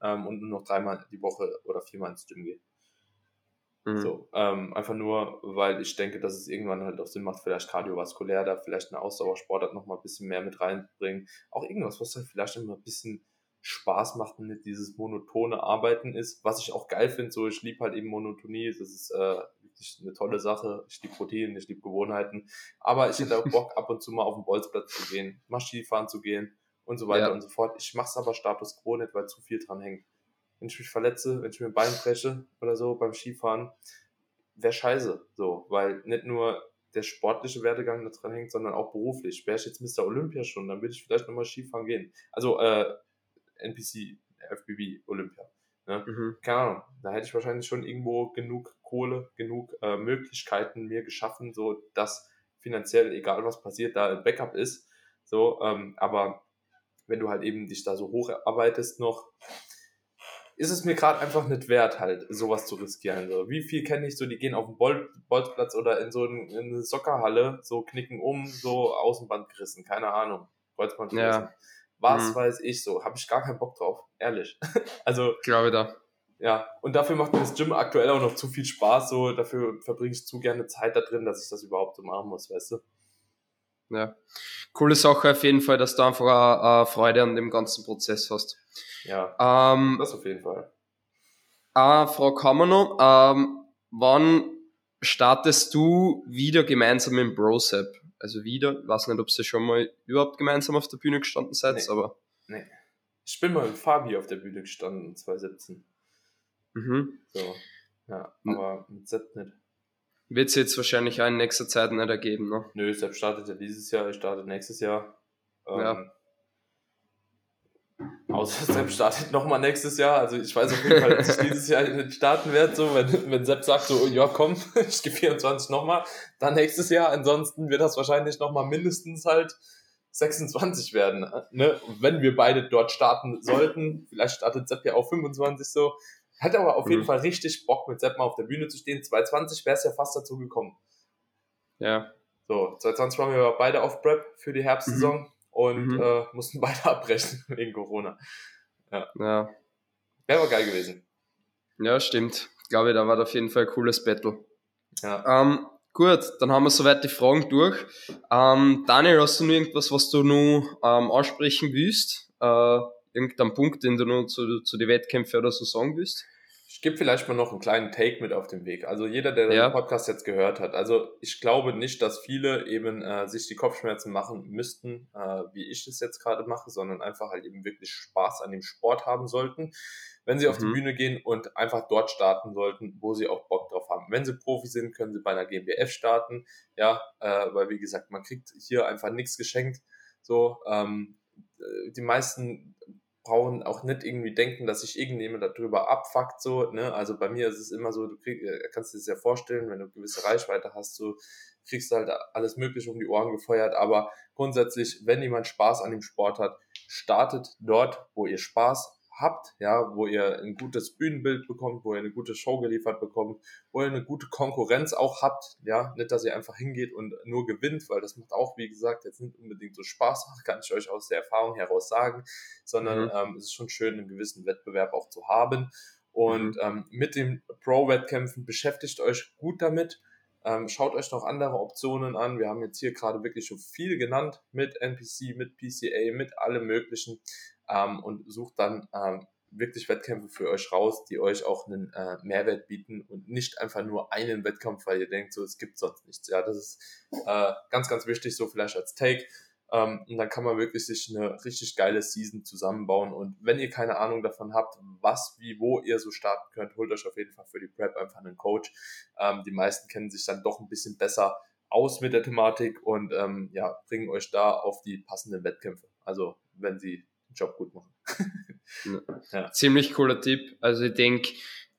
B: ähm, und nur noch dreimal die Woche oder viermal ins Gym gehe. Mhm. So, ähm, einfach nur, weil ich denke, dass es irgendwann halt auch Sinn macht, vielleicht kardiovaskulär da vielleicht eine Ausdauersportart noch mal ein bisschen mehr mit reinbringen. Auch irgendwas, was halt vielleicht immer ein bisschen Spaß macht und nicht dieses monotone Arbeiten ist. Was ich auch geil finde, so ich liebe halt eben Monotonie, das ist äh, wirklich eine tolle Sache. Ich liebe Routinen, ich liebe Gewohnheiten. Aber ich hätte auch Bock, ab und zu mal auf den Bolzplatz zu gehen, mal Skifahren zu gehen und so weiter ja. und so fort. Ich mache es aber Status Quo nicht, weil zu viel dran hängt wenn ich mich verletze, wenn ich mir ein Bein breche oder so beim Skifahren, wäre scheiße. So, weil nicht nur der sportliche Werdegang da dran hängt, sondern auch beruflich. Wäre ich jetzt Mr. Olympia schon, dann würde ich vielleicht nochmal Skifahren gehen. Also äh, NPC, FBB Olympia. Ne? Mhm. Keine Ahnung, da hätte ich wahrscheinlich schon irgendwo genug Kohle, genug äh, Möglichkeiten mir geschaffen, so dass finanziell, egal was passiert, da ein Backup ist. So, ähm, aber wenn du halt eben dich da so hocharbeitest noch, ist es mir gerade einfach nicht wert, halt sowas zu riskieren. So. Wie viel kenne ich so, die gehen auf den Bol Bolzplatz oder in so ein, in eine Soccerhalle, so knicken um, so Außenband gerissen, keine Ahnung, Kreuzband gerissen. Ja. Was mhm. weiß ich so, habe ich gar keinen Bock drauf, ehrlich. also,
A: glaube da.
B: Ja, und dafür macht mir das Gym aktuell auch noch zu viel Spaß, so dafür verbringe ich zu gerne Zeit da drin, dass ich das überhaupt so machen muss, weißt du?
A: Ja, coole Sache auf jeden Fall, dass du einfach eine, Freude an dem ganzen Prozess hast.
B: Ja,
A: ähm,
B: das auf jeden Fall.
A: Haben wir noch. Ähm, wann startest du wieder gemeinsam im Brosep? Also wieder, ich weiß nicht, ob ihr schon mal überhaupt gemeinsam auf der Bühne gestanden seid,
B: nee.
A: aber.
B: Nee. Ich bin mal mit Fabi auf der Bühne gestanden, 2017.
A: Mhm.
B: So. Ja, aber mit Sepp nicht.
A: Wird es jetzt wahrscheinlich auch in nächster Zeit nicht ergeben, ne?
B: Nö, Sepp startet ja dieses Jahr, ich starte nächstes Jahr. Ähm, ja. Außer Sepp startet nochmal nächstes Jahr. Also ich weiß auf jeden Fall, dass ich dieses Jahr nicht starten werde. So, wenn, wenn Sepp sagt so, ja komm, ich gehe 24 nochmal, dann nächstes Jahr. Ansonsten wird das wahrscheinlich nochmal mindestens halt 26 werden. Ne? Wenn wir beide dort starten sollten, vielleicht startet Sepp ja auch 25 so, hatte aber auf mhm. jeden Fall richtig Bock, mit Sepp mal auf der Bühne zu stehen. 2020 wäre es ja fast dazu gekommen.
A: Ja.
B: So, 2020 waren wir beide auf Prep für die Herbstsaison mhm. Und mhm. Äh, mussten beide abbrechen wegen Corona. Ja.
A: ja.
B: Wäre aber geil gewesen.
A: Ja, stimmt. Ich glaube, da war auf jeden Fall ein cooles Battle.
B: Ja.
A: Ähm, gut, dann haben wir soweit die Fragen durch. Ähm, Daniel, hast du noch irgendwas, was du noch ähm, ansprechen willst? Äh, irgendeinen Punkt, den du noch zu, zu den Wettkämpfen oder so sagen willst?
B: Ich gebe vielleicht mal noch einen kleinen Take mit auf den Weg. Also jeder, der ja. den Podcast jetzt gehört hat, also ich glaube nicht, dass viele eben äh, sich die Kopfschmerzen machen müssten, äh, wie ich das jetzt gerade mache, sondern einfach halt eben wirklich Spaß an dem Sport haben sollten, wenn sie auf mhm. die Bühne gehen und einfach dort starten sollten, wo sie auch Bock drauf haben. Wenn sie Profi sind, können sie bei einer GmbF starten, ja, äh, weil wie gesagt, man kriegt hier einfach nichts geschenkt. So, ähm, äh, die meisten brauchen auch nicht irgendwie denken, dass sich irgendjemand darüber abfuckt, so, ne, also bei mir ist es immer so, du krieg, äh, kannst dir das ja vorstellen, wenn du gewisse Reichweite hast, so, kriegst du halt alles mögliche um die Ohren gefeuert, aber grundsätzlich, wenn jemand Spaß an dem Sport hat, startet dort, wo ihr Spaß habt, ja, wo ihr ein gutes Bühnenbild bekommt, wo ihr eine gute Show geliefert bekommt, wo ihr eine gute Konkurrenz auch habt, ja, nicht, dass ihr einfach hingeht und nur gewinnt, weil das macht auch, wie gesagt, jetzt nicht unbedingt so Spaß, kann ich euch aus der Erfahrung heraus sagen, sondern mhm. ähm, es ist schon schön, einen gewissen Wettbewerb auch zu haben und mhm. ähm, mit den Pro-Wettkämpfen beschäftigt euch gut damit, ähm, schaut euch noch andere Optionen an. Wir haben jetzt hier gerade wirklich schon viel genannt mit NPC, mit PCA, mit allem möglichen ähm, und sucht dann ähm, wirklich Wettkämpfe für euch raus, die euch auch einen äh, Mehrwert bieten und nicht einfach nur einen Wettkampf, weil ihr denkt, so es gibt sonst nichts. Ja, das ist äh, ganz, ganz wichtig, so vielleicht als Take. Ähm, und dann kann man wirklich sich eine richtig geile Season zusammenbauen. Und wenn ihr keine Ahnung davon habt, was, wie, wo ihr so starten könnt, holt euch auf jeden Fall für die Prep einfach einen Coach. Ähm, die meisten kennen sich dann doch ein bisschen besser aus mit der Thematik und ähm, ja, bringen euch da auf die passenden Wettkämpfe. Also wenn sie Job gut machen.
A: ja. Ziemlich cooler Tipp. Also ich denke,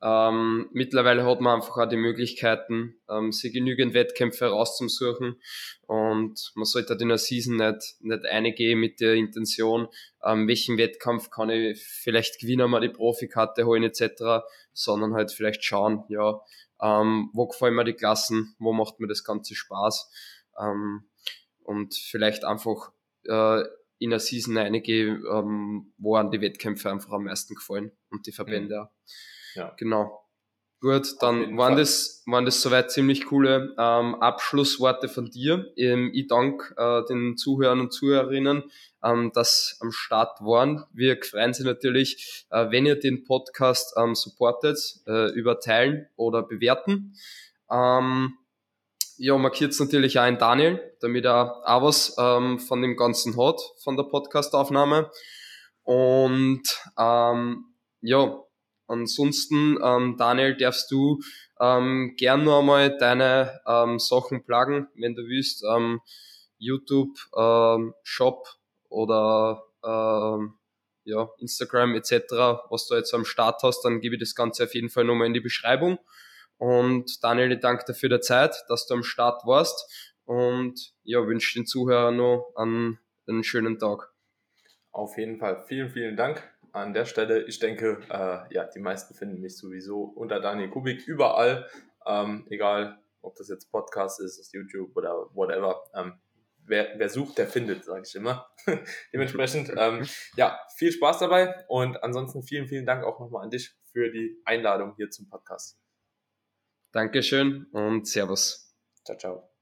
A: ähm, mittlerweile hat man einfach auch die Möglichkeiten, ähm, sich genügend Wettkämpfe rauszusuchen und man sollte halt in der Season nicht, nicht eingehen mit der Intention, ähm, welchen Wettkampf kann ich vielleicht gewinnen, mal die Profikarte holen etc., sondern halt vielleicht schauen, ja, ähm, wo gefallen mir die Klassen, wo macht mir das Ganze Spaß ähm, und vielleicht einfach äh, in der Season einige, ähm, wo an die Wettkämpfe einfach am meisten gefallen und die Verbände. Mhm.
B: Ja.
A: Genau. Gut, dann waren das, waren das soweit ziemlich coole ähm, Abschlussworte von dir. Ähm, ich danke äh, den Zuhörern und Zuhörerinnen, ähm, dass am Start waren. Wir freuen sich natürlich, äh, wenn ihr den Podcast ähm, supportet, äh, über teilen oder bewerten. Ähm, ja, markiert natürlich auch einen Daniel, damit er auch was ähm, von dem Ganzen hat, von der Podcastaufnahme. Und ähm, ja, ansonsten, ähm, Daniel, darfst du ähm, gern noch einmal deine ähm, Sachen pluggen, wenn du willst. Ähm, YouTube, ähm, Shop oder ähm, ja, Instagram etc., was du jetzt am Start hast, dann gebe ich das Ganze auf jeden Fall nochmal in die Beschreibung. Und Daniel, ich danke dafür der Zeit, dass du am Start warst und ja, wünsche den Zuhörern noch einen einen schönen Tag.
B: Auf jeden Fall. Vielen, vielen Dank an der Stelle. Ich denke, äh, ja, die meisten finden mich sowieso unter Daniel Kubik überall, ähm, egal ob das jetzt Podcast ist, ist YouTube oder whatever. Ähm, wer, wer sucht, der findet, sage ich immer. Dementsprechend, ähm, ja, viel Spaß dabei und ansonsten vielen, vielen Dank auch nochmal an dich für die Einladung hier zum Podcast.
A: Dankeschön und Servus.
B: Ciao, ciao.